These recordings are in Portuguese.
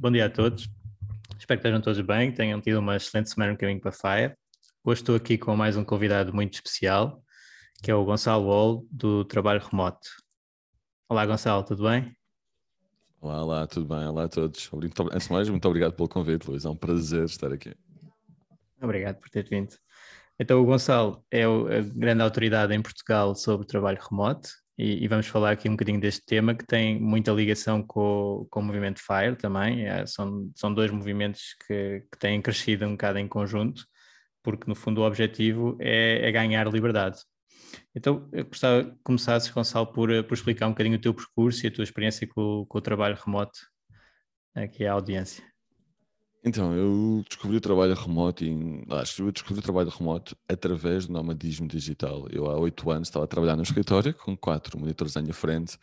Bom dia a todos. Espero que estejam todos bem, tenham tido uma excelente semana no caminho para a FAIA. Hoje estou aqui com mais um convidado muito especial, que é o Gonçalo Wall, do Trabalho Remoto. Olá, Gonçalo, tudo bem? Olá, olá, tudo bem? Olá a todos. Antes de mais, muito obrigado pelo convite, Luís. É um prazer estar aqui. Obrigado por ter vindo. Então, o Gonçalo é a grande autoridade em Portugal sobre trabalho remoto e, e, vamos falar aqui um bocadinho deste tema que tem muita ligação com, com o movimento FIRE também. É, são, são dois movimentos que, que têm crescido um bocado em conjunto, porque no fundo o objetivo é, é ganhar liberdade. Então, eu gostava que começasses, Gonçalo, por, por explicar um bocadinho o teu percurso e a tua experiência com, com o trabalho remoto aqui à audiência. Então, eu descobri o trabalho remoto e acho eu descobri o trabalho remoto através do nomadismo digital. Eu há oito anos estava a trabalhar no escritório com quatro monitores à minha frente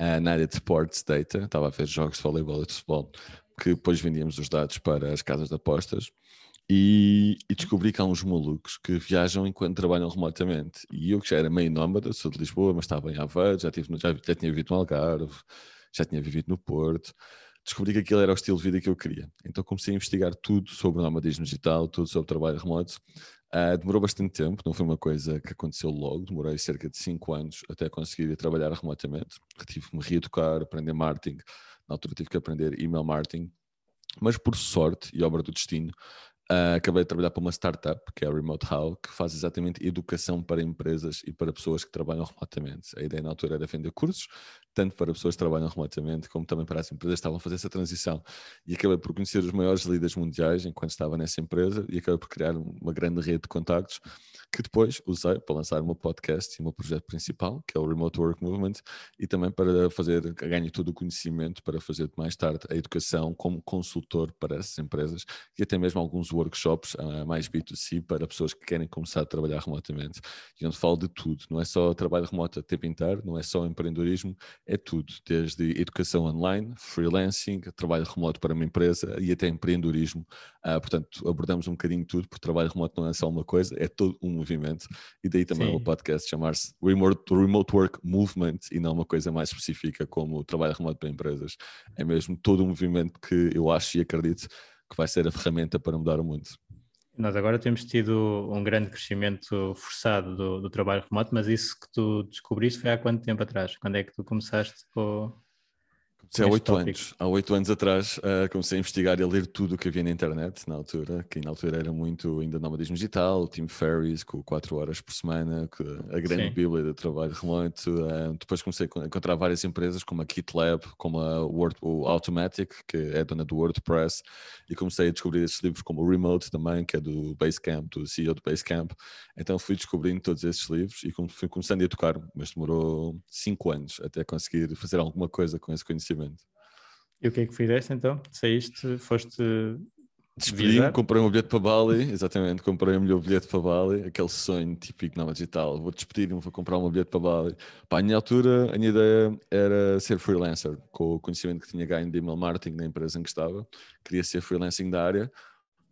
uh, na área de Sports Data, estava a ver jogos de voleibol e de futebol, que depois vendíamos os dados para as casas de apostas. E, e, descobri que há uns malucos que viajam enquanto trabalham remotamente. E eu que já era meio nómada, sou de Lisboa, mas estava em Aveiro, já, tive, já, já tinha vivido no Algarve, já tinha vivido no Porto descobri que aquilo era o estilo de vida que eu queria. Então comecei a investigar tudo sobre o nomadismo digital, tudo sobre trabalho remoto. Uh, demorou bastante tempo, não foi uma coisa que aconteceu logo, demorei cerca de 5 anos até conseguir trabalhar remotamente. Tive que me reeducar, aprender marketing. Na altura tive que aprender email marketing. Mas por sorte e obra do destino, Uh, acabei de trabalhar para uma startup, que é a Remote How, que faz exatamente educação para empresas e para pessoas que trabalham remotamente. A ideia na altura era vender cursos, tanto para pessoas que trabalham remotamente, como também para as empresas que estavam a fazer essa transição. E acabei por conhecer os maiores líderes mundiais enquanto estava nessa empresa e acabei por criar uma grande rede de contactos que depois usei para lançar o meu podcast e o meu projeto principal, que é o Remote Work Movement, e também para fazer, ganho todo o conhecimento para fazer mais tarde a educação como consultor para essas empresas e até mesmo alguns workshops uh, mais B2C para pessoas que querem começar a trabalhar remotamente. E onde falo de tudo, não é só trabalho remoto a tempo inteiro, não é só empreendedorismo, é tudo, desde educação online, freelancing, trabalho remoto para uma empresa e até empreendedorismo. Uh, portanto, abordamos um bocadinho tudo, porque trabalho remoto não é só uma coisa, é todo um movimento. E daí também Sim. o podcast chamar-se Remote, Remote Work Movement e não uma coisa mais específica como trabalho remoto para empresas. É mesmo todo um movimento que eu acho e acredito que vai ser a ferramenta para mudar o mundo. Nós agora temos tido um grande crescimento forçado do, do, trabalho remoto, mas isso que tu descobriste foi há quanto tempo atrás? Quando é que tu começaste com, Comecei há oito anos. Há oito anos atrás uh, comecei a investigar e a ler tudo o que havia na internet na altura, que na altura era muito ainda nomadismo digital, o Team Ferries com quatro horas por semana, a grande Sim. bíblia do trabalho remoto. Uh, depois comecei a encontrar várias empresas como a GitLab, como a Word, o Automatic, que é dona do WordPress, e comecei a descobrir esses livros como o Remote também, que é do Basecamp, do CEO do Basecamp. Então fui descobrindo todos esses livros e fui começando a tocar, mas demorou cinco anos até conseguir fazer alguma coisa com esse conhecimento conhecimento. E o que é que fizeste então? Saíste, foste. Despedi-me, comprei um bilhete para Bali, exatamente, comprei o meu bilhete para Bali, aquele sonho típico na digital. Vou despedir-me, vou comprar um bilhete para Bali. Pá, a minha altura, a minha ideia era ser freelancer, com o conhecimento que tinha ganho de email marketing na empresa em que estava. Queria ser freelancing da área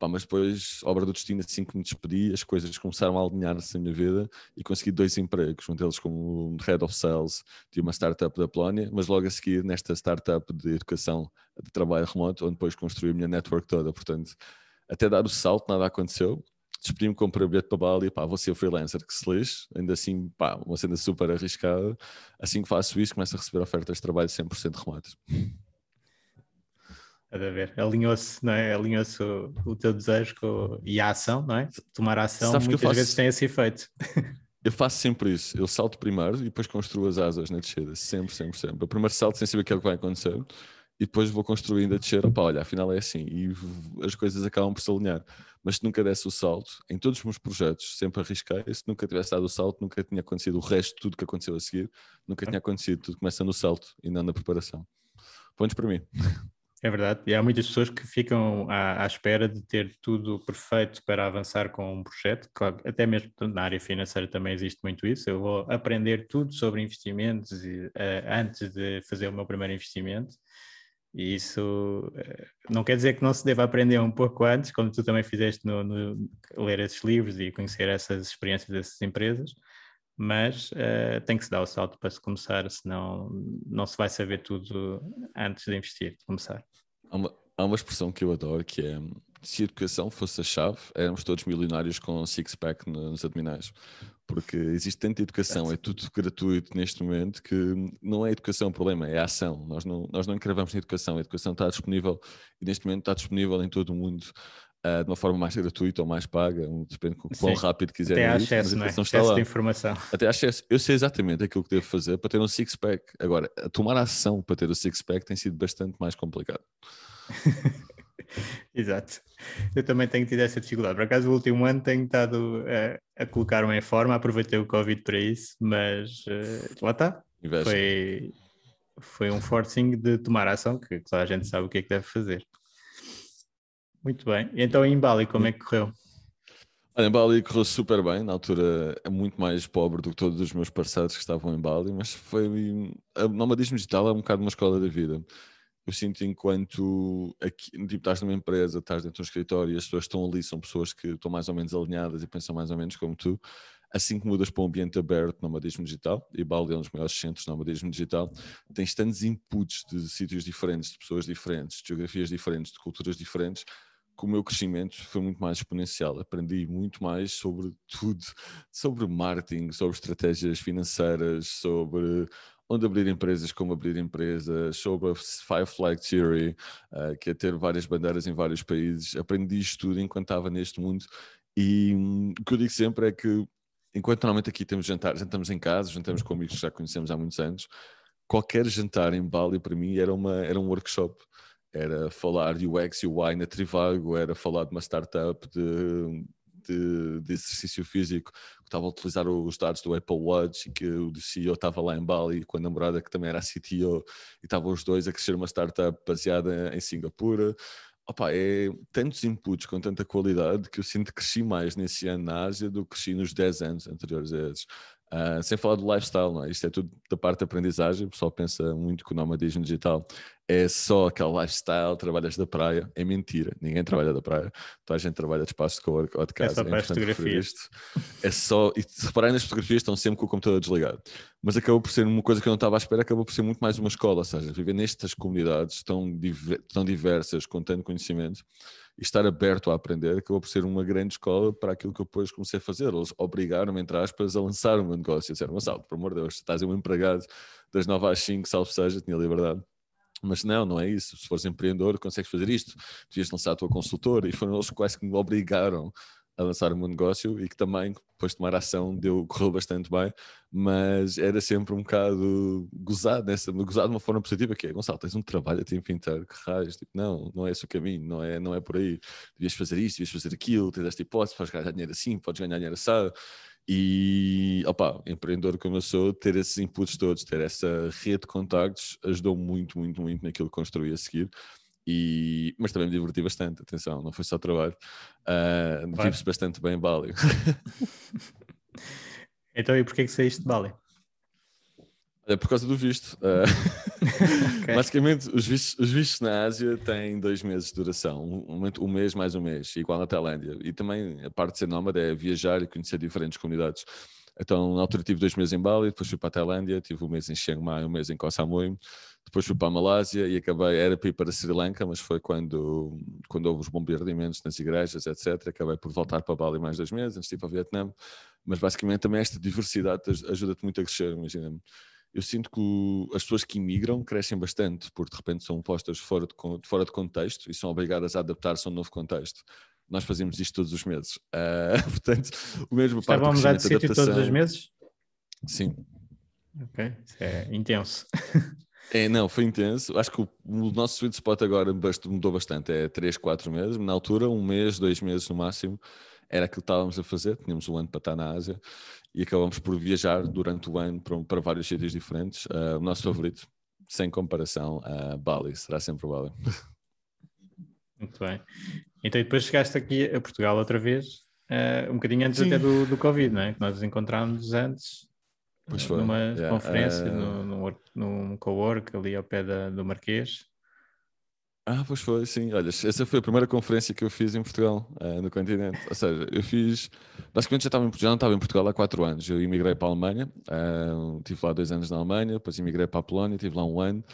Pá, mas depois, obra do destino, assim que me despedi, as coisas começaram a alinhar-se na minha vida e consegui dois empregos, um deles como Head of Sales de uma startup da Polónia, mas logo a seguir nesta startup de educação de trabalho remoto, onde depois construí a minha network toda. Portanto, até dar o salto, nada aconteceu. despedi-me, comprei o bilhete para Bali, pá, vou ser freelancer que se lixe, ainda assim, pá, uma cena super arriscada. Assim que faço isso, começo a receber ofertas de trabalho 100% remotas. A ver, alinhou-se, não é? Alinhou-se o, o, teu desejo com, e a ação, não é? Tomar a ação Sabes muitas faço... vezes tem esse efeito. Eu faço sempre isso. Eu salto primeiro e depois construo as asas na descida. Sempre, sempre, sempre. O primeiro salto sem saber o que é que vai acontecer e depois vou construindo a descer. Opa, olha, afinal é assim. E as coisas acabam por se alinhar. Mas se nunca desse o salto, em todos os meus projetos, sempre arrisquei. Se nunca tivesse dado o salto, nunca tinha acontecido o resto, tudo que aconteceu a seguir, nunca tinha acontecido. Tudo começa no salto e não na preparação. Pontos para mim. É verdade, e há muitas pessoas que ficam à, à, espera de ter tudo perfeito para avançar com um projeto, claro, até mesmo na área financeira também existe muito isso, eu vou aprender tudo sobre investimentos uh, antes de fazer o meu primeiro investimento, e isso uh, não quer dizer que não se deva aprender um pouco antes, como tu também fizeste no, no ler esses livros e conhecer essas experiências dessas empresas, mas uh, tem que se dar o salto para se começar, senão não se vai saber tudo antes de investir, de começar. Há uma, há uma expressão que eu adoro que é se a educação fosse a chave, éramos todos milionários com six-pack nos abdominais. Porque existe tanta educação, é tudo gratuito neste momento, que não é educação o problema, é a ação. Nós não, nós não encravamos na educação, a educação está disponível e neste momento está disponível em todo o mundo uh, de uma forma mais gratuita ou mais paga, depende de quão rápido quiserem. Até acesso, não é? acesso de informação. Até acesso. Eu sei exatamente aquilo que devo fazer para ter um six-pack. Agora, tomar ação para ter o six-pack tem sido bastante mais complicado. Exato. Eu também tenho tido essa dificuldade. Por acaso, o último ano tenho estado a, a colocar-me em forma, aproveitei o Covid para isso, mas uh, lá está. Foi, foi um forcing de tomar ação, que toda a gente sabe o que é que deve fazer. Muito bem. Então em Bali, como é que correu? Em Bali correu super bem, na altura é muito mais pobre do que todos os meus parceiros que estavam em Bali, mas foi. O nomadismo digital é um bocado uma escola da vida. Eu sinto enquanto aqui, tipo, estás numa empresa, estás dentro de um escritório e as pessoas estão ali, são pessoas que estão mais ou menos alinhadas e pensam mais ou menos como tu. Assim que mudas para um ambiente aberto no nomadismo digital, e Bali é um dos maiores centros de nomadismo digital, tens tantos inputs de sítios diferentes, de pessoas diferentes, de geografias diferentes, de culturas diferentes, que o meu crescimento foi muito mais exponencial. Aprendi muito mais sobre tudo, sobre marketing, sobre estratégias financeiras, sobre onde abrir empresas, como abrir empresas, sobre a Five Flag Theory, uh, que é ter várias bandeiras em vários países. Aprendi isto tudo enquanto estava neste mundo e um, o que eu digo sempre é que enquanto normalmente aqui temos jantar, jantamos em casa, jantamos com amigos que já conhecemos há muitos anos, qualquer jantar em Bali para mim era, uma, era um workshop era falar de UX e UI na Trivago, era falar de uma startup de, de, de, exercício físico que estava a utilizar os dados do Apple Watch e que o CEO estava lá em Bali com a namorada que também era CTO e estavam os dois a crescer uma startup baseada em Singapura. Opa, é tantos inputs com tanta qualidade que eu sinto que cresci mais nesse ano na Ásia do que cresci nos 10 anos anteriores a esses. Uh, sem falar do lifestyle, não é? Isto é tudo da parte da aprendizagem. O pessoal pensa muito que o nomadismo digital é só aquele lifestyle, trabalhas da praia. É mentira, ninguém trabalha da praia. Toda a gente trabalha de espaço de cowork ou de casa. É só para é as fotografias. É só, e se repararem nas fotografias, estão sempre com o computador desligado. Mas acabou por ser uma coisa que eu não estava à espera, acabou por ser muito mais uma escola. Ou seja, viver nestas comunidades tão, diver, tão diversas, com tanto conhecimento e estar aberto a aprender acabou por ser uma grande escola para aquilo que eu depois comecei a fazer. Eles obrigaram-me, entre aspas, a lançar o meu negócio. Disseram, Gonçalo, por amor de Deus, estás um empregado das 9 às 5, salvo seja, tinha liberdade. Mas não, não é isso. Se fores empreendedor, consegues fazer isto. Devias lançar a tua consultora. E foram eles quase que me obrigaram a lançar o meu negócio e que também, depois de tomar ação, deu, correu bastante bem, mas era sempre um bocado gozado, nessa, gozado de uma forma positiva, que é, Gonçalo, tens um trabalho a tempo inteiro, que raios, tipo, não, não é esse o caminho, não é, não é por aí, devias fazer isto, devias fazer aquilo, tens esta hipótese, podes ganhar dinheiro assim, podes ganhar dinheiro assado, e, opa, empreendedor como eu sou, ter esses inputs todos, ter essa rede de contactos, ajudou muito, muito, muito naquilo que construí a seguir, e, mas também me diverti bastante, atenção, não foi só trabalho. Uh, claro. Vive-se bastante bem em Bali. então, e porquê que saíste de Bali? É por causa do visto. Uh, okay. Basicamente, os vistos, os vistos, na Ásia têm dois meses de duração, um, um, mês mais um mês, igual na Tailândia. E também a parte de ser nómada é viajar e conhecer diferentes comunidades. Então, na altura tive dois meses em Bali, depois fui para a Tailândia, tive um mês em Chiang Mai, um mês em Koh Samui, depois fui para a Malásia e acabei, era para ir para Sri Lanka, mas foi quando, quando houve os bombardeamentos nas igrejas, etc. Acabei por voltar para Bali mais dois meses, antes de ir para o Vietnã. Mas basicamente também esta diversidade ajuda-te muito a crescer, imagina-me eu sinto que as pessoas que imigram crescem bastante, porque de repente são postas fora de, fora de contexto e são obrigadas a adaptar-se a um novo contexto. Nós fazemos isto todos os meses. Uh, portanto, o mesmo Estava parte a mudar de sítio todos os meses? Sim. Ok, isso é intenso. É, não, foi intenso. Acho que o, o nosso sweet spot agora mudou bastante. É 3, 4 meses. Na altura, um mês, dois meses no máximo, era aquilo que estávamos a fazer. Tínhamos um ano para estar na Ásia e acabamos por viajar durante o ano para, para vários sítios diferentes. Uh, o nosso favorito, sem comparação, uh, Bali, será sempre Bali. Muito bem. Então, depois chegaste aqui a Portugal outra vez, uh, um bocadinho antes Sim. até do, do Covid, não é? Que nós nos encontrámos antes, foi. numa yeah. conferência, uh... no, no, num co-work ali ao pé da, do Marquês. Ah, pois foi, sim. Olha, essa foi a primeira conferência que eu fiz em Portugal, uh, no continente. Ou seja, eu fiz. Basicamente já, estava em, já estava em Portugal há quatro anos. Eu emigrei para a Alemanha, uh, tive lá dois anos na Alemanha, depois emigrei para a Polónia, tive lá um ano.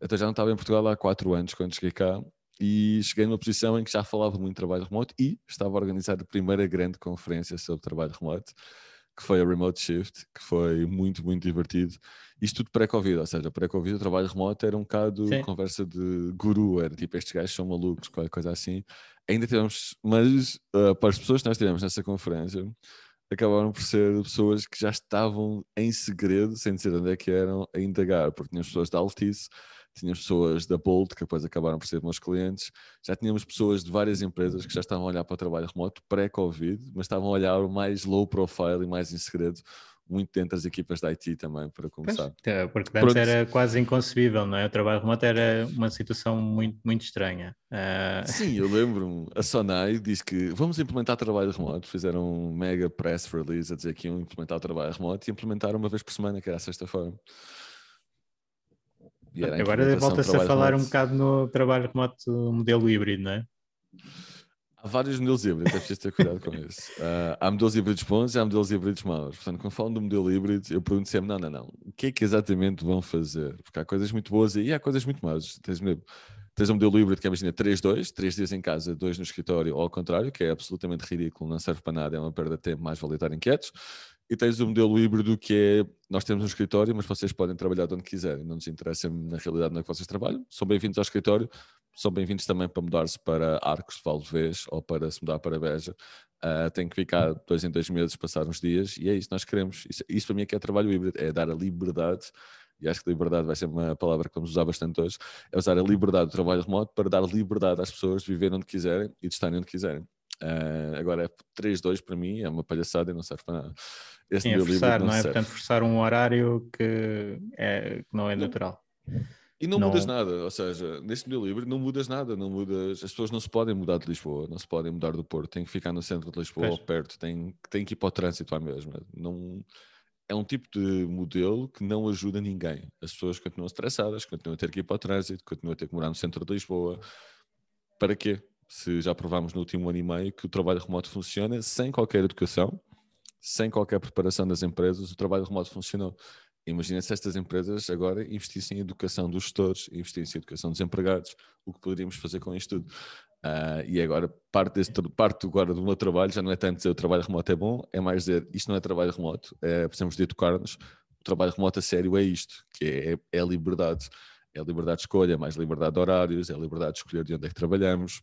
Até já não estava em Portugal há quatro anos quando cheguei cá. E cheguei numa posição em que já falava muito de trabalho remoto e estava a organizar a primeira grande conferência sobre trabalho remoto que foi a Remote Shift, que foi muito, muito divertido. Isto tudo pré-Covid, ou seja, pré-Covid o trabalho remoto era um bocado Sim. conversa de guru, era tipo, estes gajos são malucos, qualquer coisa assim. Ainda tivemos, mas uh, para as pessoas que nós tivemos nessa conferência, acabaram por ser pessoas que já estavam em segredo, sem dizer onde é que eram, a indagar, porque tínhamos pessoas da Altice, tínhamos pessoas da Bolt, que depois acabaram por ser meus clientes, já tínhamos pessoas de várias empresas que já estavam a olhar para o trabalho remoto pré-Covid, mas estavam a olhar mais low profile e mais em segredo, muito dentro das equipas da IT também, para começar. Pois, porque antes Pronto. era quase inconcebível, não é? O trabalho remoto era uma situação muito, muito estranha. Uh... Sim, eu lembro-me, a Sonai disse que vamos implementar trabalho remoto, fizeram um mega press release a dizer que iam implementar o trabalho remoto e implementaram uma vez por semana, que era a sexta-feira. Agora volta-se a falar remoto. um bocado no trabalho remoto modelo híbrido, não é? Há vários modelos híbridos, é preciso ter cuidado com isso. Uh, há modelos híbridos bons e há modelos híbridos maus. Portanto, quando falam do modelo híbrido, eu pergunto sempre: não, não, não, o que é que exatamente vão fazer? Porque há coisas muito boas e há coisas muito más. Tens, tens um modelo híbrido que é, imagina, 3-2, 3 dias em casa, 2 no escritório, ou ao contrário, que é absolutamente ridículo, não serve para nada, é uma perda de tempo, mais vale estar inquietos. E tens o modelo híbrido que é, nós temos um escritório, mas vocês podem trabalhar de onde quiserem, não nos interessa na realidade onde é que vocês trabalham, são bem-vindos ao escritório, são bem-vindos também para mudar-se para Arcos de Valdevez ou para se mudar para Beja, uh, tem que ficar dois em dois meses, passar uns dias, e é isso nós queremos, isso, isso para mim é que é trabalho híbrido, é dar a liberdade e acho que liberdade vai ser uma palavra que vamos usar bastante hoje, é usar a liberdade do trabalho remoto para dar liberdade às pessoas de viver onde quiserem e de estarem onde quiserem. Uh, agora, é 3-2 para mim é uma palhaçada e não serve para nada. Esse Sim, é forçar, não, não é? Portanto, forçar um horário que, é, que não é não. natural. E não, não, mudas nada, ou seja, neste modelo livre não mudas nada, não mudas, as pessoas não se podem mudar de Lisboa, não se podem mudar do Porto, têm que ficar no centro de Lisboa ou perto, têm, têm que ir para o trânsito à mesma. Não, é um tipo de modelo que não ajuda ninguém. As pessoas continuam estressadas, continuam a ter que ir para o trânsito, continuam a ter que morar no centro de Lisboa. Para quê? se já provámos no último ano e meio que o trabalho remoto funciona sem qualquer educação, sem qualquer preparação das empresas, o trabalho remoto funcionou. Imagina se estas empresas agora investissem em educação dos gestores, investissem em educação dos empregados, o que poderíamos fazer com isto tudo. Uh, e agora, parte, desse, parte agora do meu trabalho já não é tanto dizer o trabalho remoto é bom, é mais dizer isto não é trabalho remoto, é, precisamos de educar-nos. O trabalho remoto a sério é isto, que é, é liberdade. É liberdade de escolha, é mais liberdade de horários, é liberdade de escolher de onde é que trabalhamos,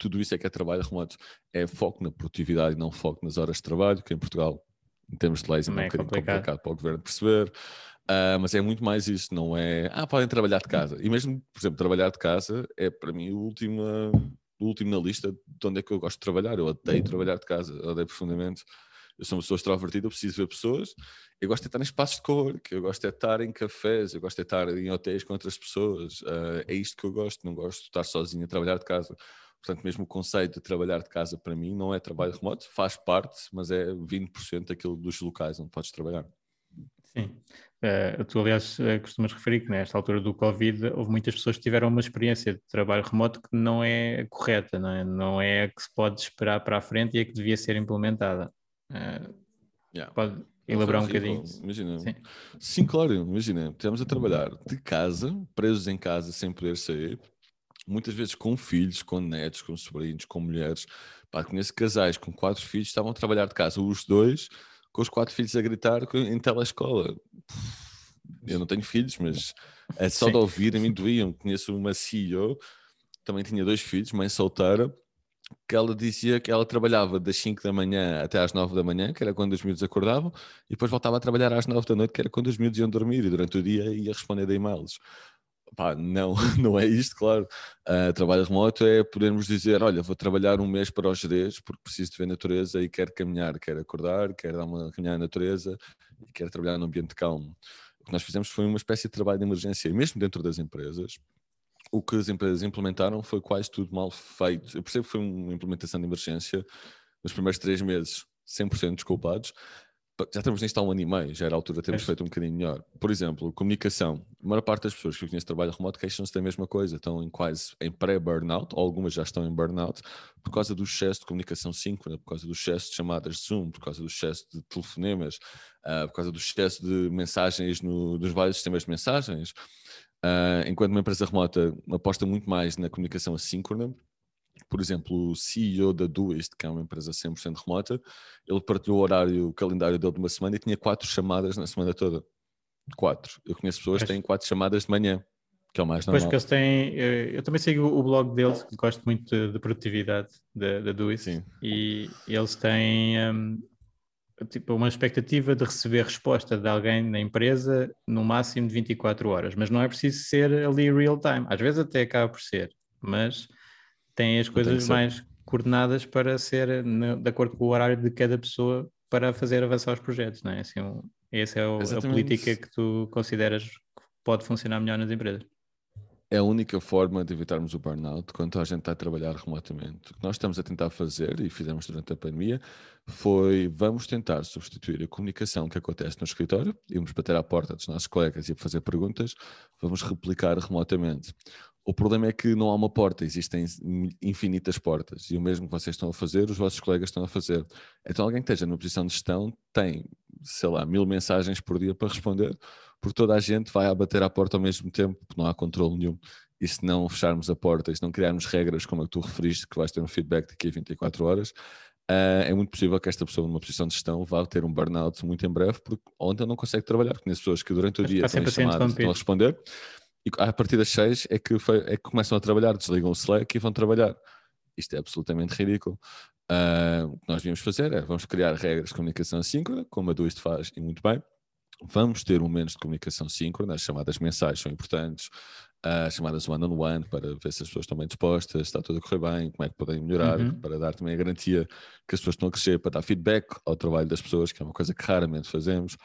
tudo isso é que é trabalho remoto. É foco na produtividade e não foco nas horas de trabalho, que em Portugal, em termos de leis, é um é bocadinho complicado. complicado para o governo perceber. Uh, mas é muito mais isso, não é. Ah, podem trabalhar de casa. E mesmo, por exemplo, trabalhar de casa é para mim o último, o último na lista de onde é que eu gosto de trabalhar. Eu odeio trabalhar de casa, odeio profundamente. Eu sou uma pessoa extrovertida, eu preciso ver pessoas. Eu gosto de estar em espaços de cor, eu gosto de estar em cafés, eu gosto de estar em hotéis com outras pessoas. Uh, é isto que eu gosto, não gosto de estar sozinho a trabalhar de casa. Portanto, mesmo o conceito de trabalhar de casa para mim não é trabalho remoto, faz parte, mas é 20% daquilo dos locais onde podes trabalhar. Sim. Uh, tu, aliás, uh, costumas referir que nesta altura do Covid houve muitas pessoas que tiveram uma experiência de trabalho remoto que não é correta, não é, não é a que se pode esperar para a frente e a que devia ser implementada. Uh, yeah. pode, elaborar um bocadinho. Imagina, sim. sim, claro, imagina, estamos a trabalhar de casa, presos em casa sem poder sair, muitas vezes com filhos, com netos, com sobrinhos, com mulheres. Pá, conheço casais com quatro filhos que estavam a trabalhar de casa, os dois com os quatro filhos a gritar em telescola. Eu não tenho filhos, mas é só Sim. de ouvir, a mim doíam. Conheço uma CEO, também tinha dois filhos, mãe solteira, que ela dizia que ela trabalhava das 5 da manhã até às 9 da manhã, que era quando os miúdos acordavam, e depois voltava a trabalhar às 9 da noite, que era quando os miúdos iam dormir, e durante o dia ia responder a e-mails. Pá, não, não é isto, claro. Uh, trabalho remoto é podermos dizer: olha, vou trabalhar um mês para os Jerez porque preciso de ver natureza e quero caminhar, quero acordar, quero dar uma caminhada na natureza e quero trabalhar num ambiente calmo. O que nós fizemos foi uma espécie de trabalho de emergência, e mesmo dentro das empresas, o que as empresas implementaram foi quase tudo mal feito. Eu percebo que foi uma implementação de emergência nos primeiros três meses, 100% desculpados, já estamos nisto há um ano e meio, já era a altura de termos é. feito um bocadinho melhor. Por exemplo, comunicação. A maior parte das pessoas que eu conheço trabalho remoto queixam-se da mesma coisa, estão em quase em pré-burnout, ou algumas já estão em burnout, por causa do excesso de comunicação síncrona, por causa do excesso de chamadas de Zoom, por causa do excesso de telefonemas, uh, por causa do excesso de mensagens no, dos vários sistemas de mensagens. Uh, enquanto uma empresa remota aposta muito mais na comunicação assíncrona, por exemplo, o CEO da Duist, que é uma empresa 100% remota, ele partilhou o horário, o calendário dele de uma semana e tinha quatro chamadas na semana toda. Quatro. Eu conheço pessoas que têm quatro chamadas de manhã, que é o mais normal. Pois que eles têm, eu, eu também sigo o blog deles, gosto muito de, de produtividade da, da Duist, Sim. e eles têm um, tipo, uma expectativa de receber resposta de alguém na empresa no máximo de 24 horas, mas não é preciso ser ali real time. Às vezes até acaba por ser, mas têm as coisas mais coordenadas para ser no, de acordo com o horário de cada pessoa para fazer avançar os projetos, não é? Assim, um, essa é o, a política que tu consideras que pode funcionar melhor nas empresas. É a única forma de evitarmos o burnout quando a gente está a trabalhar remotamente. O que nós estamos a tentar fazer, e fizemos durante a pandemia, foi vamos tentar substituir a comunicação que acontece no escritório, vamos bater à porta dos nossos colegas e fazer perguntas, vamos replicar remotamente. O problema é que não há uma porta, existem infinitas portas e o mesmo que vocês estão a fazer, os vossos colegas estão a fazer. Então, alguém que esteja numa posição de gestão tem, sei lá, mil mensagens por dia para responder, porque toda a gente vai a bater à porta ao mesmo tempo, não há controle nenhum. E se não fecharmos a porta, e se não criarmos regras como a que tu referiste, que vais ter um feedback daqui a 24 horas, Uh, é muito possível que esta pessoa numa posição de gestão vá ter um burnout muito em breve, porque ontem não consegue trabalhar. Conheço pessoas que durante o dia estão chamadas, estão a responder, e a partir das 6 é que, foi, é que começam a trabalhar, desligam o Slack e vão trabalhar. Isto é absolutamente ridículo. Uh, o que nós devíamos fazer é, vamos criar regras de comunicação assíncrona, como a Duist faz e muito bem. Vamos ter um menos de comunicação síncrona, as chamadas mensais são importantes, as chamadas one-on-one -on -one para ver se as pessoas estão bem dispostas, está tudo a correr bem, como é que podem melhorar, uhum. para dar também a garantia que as pessoas estão a crescer, para dar feedback ao trabalho das pessoas, que é uma coisa que raramente fazemos.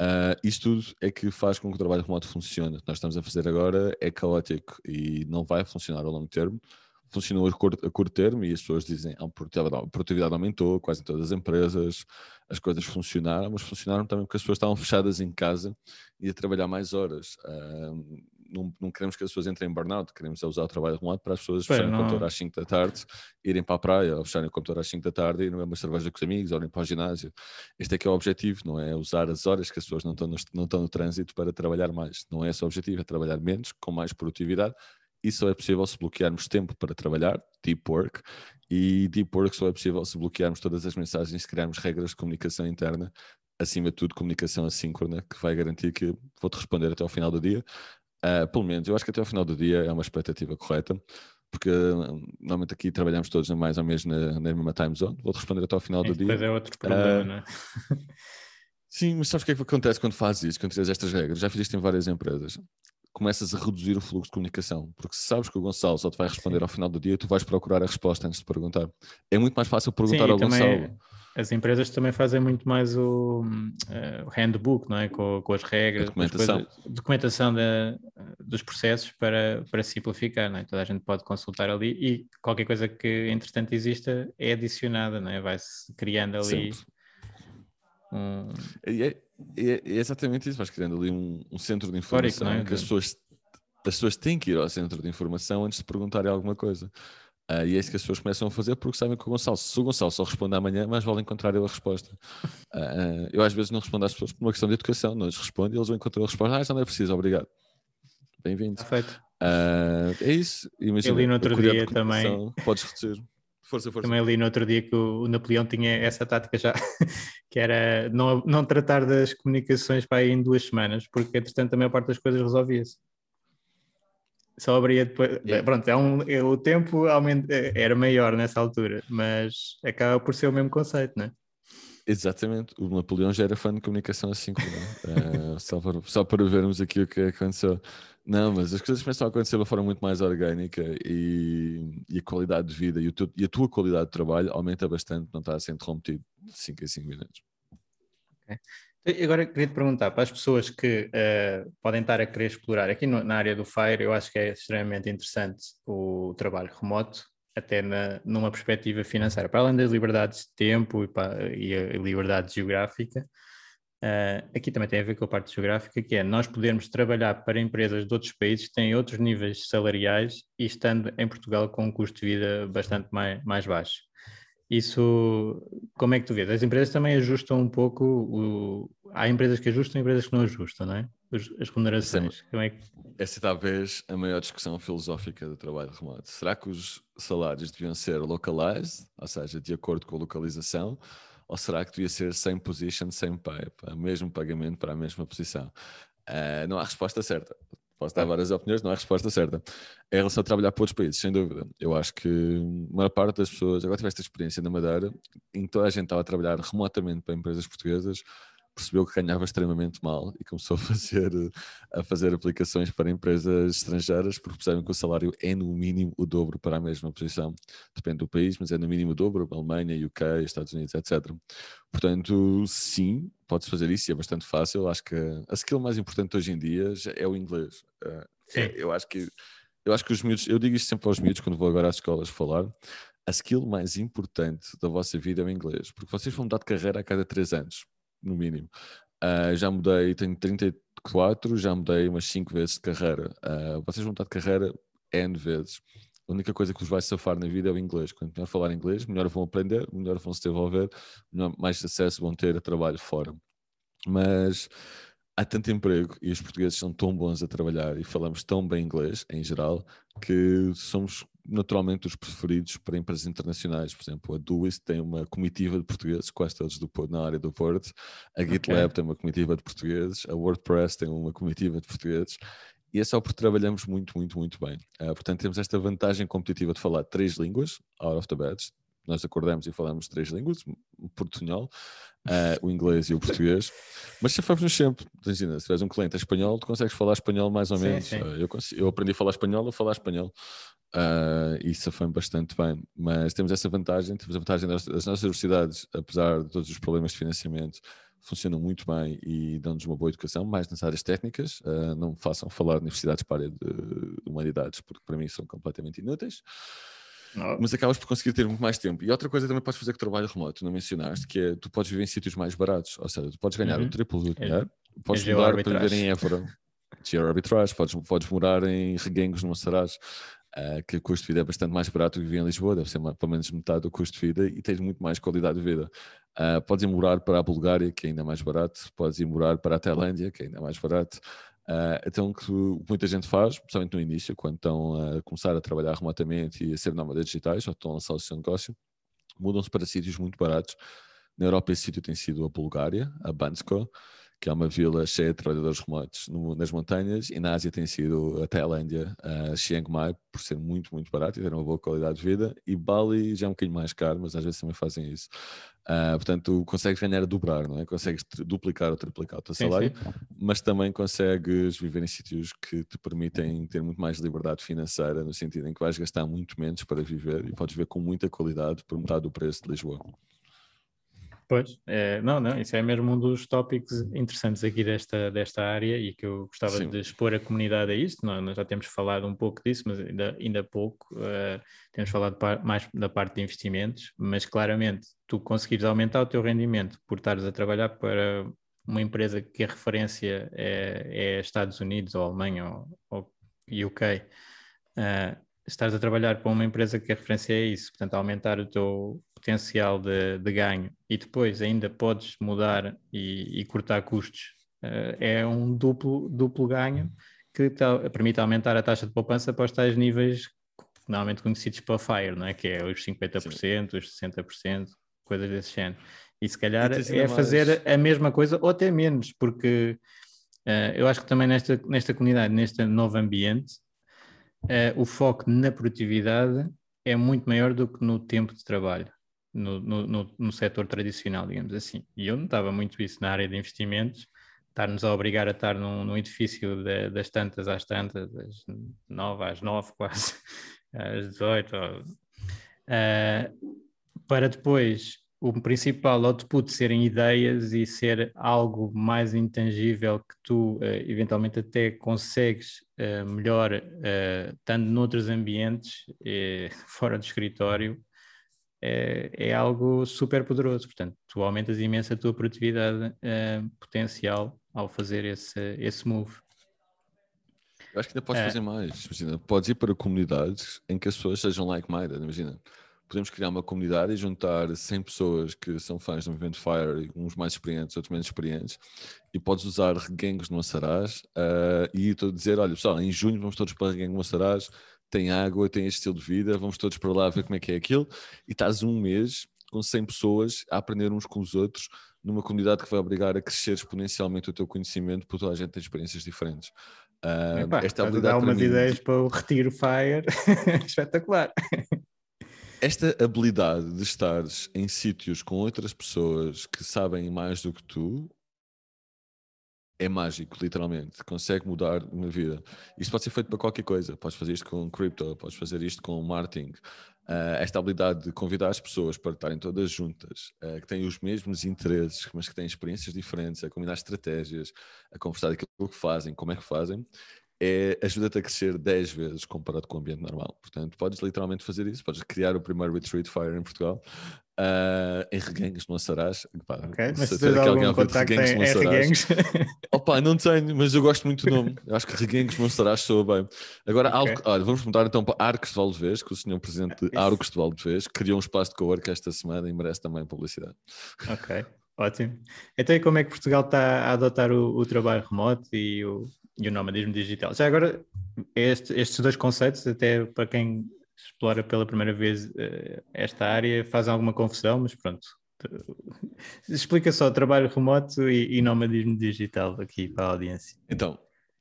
Uh, isto tudo é que faz com que o trabalho remoto funcione. O que nós estamos a fazer agora é caótico e não vai funcionar a longo termo. Funcionou a curto, a curto termo e as pessoas dizem que ah, a produtividade aumentou, quase em todas as empresas, as coisas funcionaram, mas funcionaram também porque as pessoas estavam fechadas em casa e a trabalhar mais horas. Uh, não, não, queremos que as pessoas entrem em burnout, queremos é usar o trabalho remoto para as pessoas fecharem o computador às 5 da tarde, irem para a praia, ou fecharem o computador às 5 da tarde, irem uma cerveja com os amigos, ou irem para o ginásio. Este é que é o objetivo, não é usar as horas que as pessoas não estão no, não estão no trânsito para trabalhar mais. Não é esse o objetivo, é trabalhar menos, com mais produtividade. Isso só é possível se bloquearmos tempo para trabalhar, deep work, e deep work só é possível se bloquearmos todas as mensagens, se criarmos regras de comunicação interna acima de tudo, comunicação assíncrona, que vai garantir que vou-te responder até ao final do dia. Uh, pelo menos, eu acho que até ao final do dia é uma expectativa correta, porque hum, normalmente aqui trabalhamos todos mais ou menos na, na mesma time zone. Vou responder até ao final do dia. Depois é outro problema, uh, não é? Sim, mas sabes o que é que acontece quando fazes isso, quando tens estas regras? Já fiz isto em várias empresas. Começas a reduzir o fluxo de comunicação, porque se sabes que o Gonçalo só te vai responder Sim. ao final do dia, tu vais procurar a resposta antes de perguntar. É muito mais fácil perguntar Sim, ao Gonçalo as empresas também fazem muito mais o, o handbook, não é? Com, com as regras, documentação, coisas, documentação dos processos para, para simplificar, não é? Toda a gente pode consultar ali e qualquer coisa que entretanto exista é adicionada, não é? Vai-se criando ali. Um... É, é, é, exatamente isso, vais criando ali um, um centro de informação é? que as pessoas, as pessoas têm que ir ao centro de informação antes de perguntarem alguma coisa. Uh, e é isso que as pessoas começam a fazer porque sabem que o Gonçalo, se o Gonçalo só responde amanhã, mais vale encontrar ele a resposta. Uh, eu às vezes não respondo às pessoas por uma questão de educação, não lhes respondo e eles vão encontrar a resposta. Ah, já não é preciso, obrigado. Bem-vindo. Está feito. Uh, é isso. Imagina, eu li no outro dia também. Podes reduzir. Força, força. Também li no outro dia que o, Napoleão tinha essa tática já, que era não, não tratar das comunicações para aí em duas semanas, porque entretanto a maior parte das coisas resolvia-se. Só abria depois. Yeah. Pronto, é um, é, o tempo aumenta, é, era maior nessa altura, mas acaba por ser o mesmo conceito, não é? Exatamente, o Napoleão já era fã de comunicação assim como uh, só, para, só para vermos aqui o que aconteceu. Não, mas as coisas começam a acontecer de uma forma muito mais orgânica e, e a qualidade de vida e, teu, e, a tua qualidade de trabalho aumenta bastante, não está a ser interrompido de 5 em 5 minutos. Okay. Agora queria te perguntar para as pessoas que uh, podem estar a querer explorar aqui no, na área do FIRE, eu acho que é extremamente interessante o trabalho remoto, até na, numa perspectiva financeira, para além das liberdades de tempo e, para, e a liberdade geográfica, Uh, aqui também tem a ver com a parte geográfica, que é nós podermos trabalhar para empresas de outros países que têm outros níveis salariais e estando em Portugal com um custo de vida bastante mais, mais baixo. Isso, como é que tu vês? As empresas também ajustam um pouco, o... há empresas que ajustam e empresas que não ajustam, não é? As remunerações. Essa, é que... essa é talvez a maior discussão filosófica do trabalho remoto. Será que os salários deviam ser localized, ou seja, de acordo com a localização, ou será que devia ser same position, same pay, o mesmo pagamento para a mesma posição? Uh, não há resposta certa. Posso dar várias opiniões, não há resposta certa. Em relação a trabalhar para outros países, sem dúvida. Eu acho que a maior parte das pessoas, agora tive esta experiência na Madeira, em que toda a gente estava a trabalhar remotamente para empresas portuguesas, percebeu que ganhava extremamente mal e começou a fazer, a fazer aplicações para empresas estrangeiras porque percebem que o salário é no mínimo o dobro para a mesma posição. Depende do país, mas é no mínimo o dobro, Alemanha, UK, Estados Unidos, etc. Portanto, sim, pode-se fazer isso e é bastante fácil. Acho que a skill mais importante hoje em dia é o inglês. É, eu acho que eu acho que os miúdos, eu digo isto sempre aos miúdos quando vou agora às escolas falar, a skill mais importante da vossa vida é o inglês, porque vocês vão mudar de carreira a cada três anos no mínimo. Uh, já mudei, tenho 34, já mudei umas 5 vezes de carreira. Uh, vocês vão estar de carreira N vezes. A única coisa que vos vai safar na vida é o inglês. Quanto melhor falar inglês, melhor vão aprender, melhor vão se desenvolver, mais acesso vão ter a trabalho fora. Mas há tanto emprego e os portugueses são tão bons a trabalhar e falamos tão bem inglês, em geral, que somos naturalmente os preferidos para empresas internacionais. Por exemplo, a Duis tem uma comitiva de portugueses, quase todos do, na área do Word. A GitLab okay. tem uma comitiva de portugueses. A WordPress tem uma comitiva de portugueses. E é só porque trabalhamos muito, muito, muito bem. Uh, portanto, temos esta vantagem competitiva de falar três línguas, out of the bed. Nós acordamos e falamos três línguas, o portunhol, uh, o inglês e o português. Mas se formos sempre, imagina, se tiveres um cliente espanhol, tu consegues falar espanhol mais ou sim, menos. Sim. Uh, eu, consigo, eu aprendi a falar espanhol a falar espanhol. Uh, isso foi bastante bem, mas temos essa vantagem, temos a vantagem das, das nossas universidades, apesar de todos os problemas de financiamento, funcionam muito bem e dão-nos uma boa educação, mais nas áreas técnicas. Uh, não façam falar de universidades para a área de humanidades, porque para mim são completamente inúteis. Não. Mas acabas por conseguir ter muito mais tempo. E outra coisa também podes fazer com trabalho remoto, não mencionaste, que é tu podes viver em sítios mais baratos, ou seja, tu podes ganhar uhum. o triplo do é. dinheiro, é. podes é mudar para viver em Évora, Geo arbitrage, podes, podes morar em Reguengos, no Saraz, uh, que o custo de vida é bastante mais barato que viver em Lisboa, deve ser pelo menos metade do custo de vida e tens muito mais qualidade de vida. Uh, podes ir morar para a Bulgária, que é ainda mais barato, podes ir morar para a Tailândia, que é ainda mais barato. Uh, então, que muita gente faz, principalmente no início, quando estão a começar a trabalhar remotamente e a ser nómadas digitais, ou estão a lançar o seu negócio, mudam-se para sítios muito baratos. Na Europa, esse sítio tem sido a Bulgária, a Bansko, que é uma vila cheia de trabalhadores remotos no, nas montanhas, e na Ásia tem sido a Tailândia, a Chiang Mai, por ser muito, muito barato e ter uma boa qualidade de vida, e Bali já é um bocadinho mais caro, mas às vezes também fazem isso. Uh, portanto, consegues ganhar a dobrar, não é? Consegues duplicar ou triplicar o teu sim, salário, sim. mas também consegues viver em sítios que te permitem ter muito mais liberdade financeira, no sentido em que vais gastar muito menos para viver e podes viver com muita qualidade por metade do preço de Lisboa. Pois, é, não, não, isso é mesmo um dos tópicos interessantes aqui desta, desta área e que eu gostava Sim. de expor a comunidade a isto. Nós, nós, já temos falado um pouco disso, mas ainda, ainda pouco. Uh, temos falado par, mais da parte de investimentos, mas claramente tu conseguires aumentar o teu rendimento por estares a trabalhar para uma empresa que a referência é, é Estados Unidos ou Alemanha ou, ou UK. Uh, estás a trabalhar para uma empresa que a referência é isso, portanto, aumentar o teu potencial de, de ganho e depois ainda podes mudar e, e cortar custos, uh, é um duplo, duplo ganho que permite aumentar a taxa de poupança para os tais níveis normalmente conhecidos para FIRE, não é? que é os 50%, Sim. os 60%, coisas desse género. E se calhar é fazer mais... a mesma coisa ou até menos, porque uh, eu acho que também nesta, nesta comunidade, neste novo ambiente, uh, o foco na produtividade é muito maior do que no tempo de trabalho, no, no, no, setor tradicional, digamos assim. E eu notava muito isso na área de investimentos, estar-nos a obrigar a estar num, num edifício de, das tantas às tantas, das nove às nove quase, às 18, uh, para depois o principal output serem ideias e ser algo mais intangível que tu uh, eventualmente até consegues uh, melhor uh, estando noutros ambientes fora do escritório é, é, algo super poderoso. Portanto, tu aumentas imenso a tua produtividade potencial ao fazer esse, esse move. Eu acho que ainda podes é. fazer mais. Imagina, podes ir para comunidades em que as pessoas sejam like-minded. Imagina, podemos criar uma comunidade e juntar 100 pessoas que são fãs do movimento Fire, uns mais experientes, outros menos experientes, e podes usar reguengos no Açarás uh, e estou a dizer, olha pessoal, em junho vamos todos para reguengo no Açarás, tem água, tem este estilo de vida, vamos todos para lá ver como é que é aquilo, e estás um mês com 100 pessoas a aprender uns com os outros numa comunidade que vai obrigar a crescer exponencialmente o teu conhecimento, porque toda a gente tem experiências diferentes. Uh, Epá, esta habilidade dar umas mim... ideias para o retiro Fire, espetacular. Esta habilidade de estar em sítios com outras pessoas que sabem mais do que tu é mágico, literalmente. Consegue mudar uma vida. Isto pode ser feito para qualquer coisa. Podes fazer isto com cripto, podes fazer isto com marketing. Uh, esta habilidade de convidar as pessoas para estarem todas juntas, uh, que têm os mesmos interesses, mas que têm experiências diferentes, a combinar estratégias, a conversar daquilo que fazem, como é que fazem, é, ajuda-te a crescer 10 vezes comparado com o ambiente normal. Portanto, podes literalmente fazer isso, podes criar o primeiro Retreat Fire em Portugal, uh, em Reguengos, no Açarás. ok, mas se tens algum contacto em, em Reguengos? Opa, não tenho, mas eu gosto muito do nome. Eu acho que Reguengos, no Açarás soa bem. Agora, okay. algo, olha, vamos mudar então para Arcos de Valdevez, que o senhor presidente de Arcos de Valdevez criou um espaço de cowork esta semana e merece também publicidade. Ok. Ótimo. Então, e como é que Portugal está a adotar o, o trabalho remoto e o, e o nomadismo digital. Já agora, este, estes dois conceitos, até para quem explora pela primeira vez uh, esta área, faz alguma confusão, mas pronto. Explica só trabalho remoto e, e nomadismo digital aqui para a audiência. Então,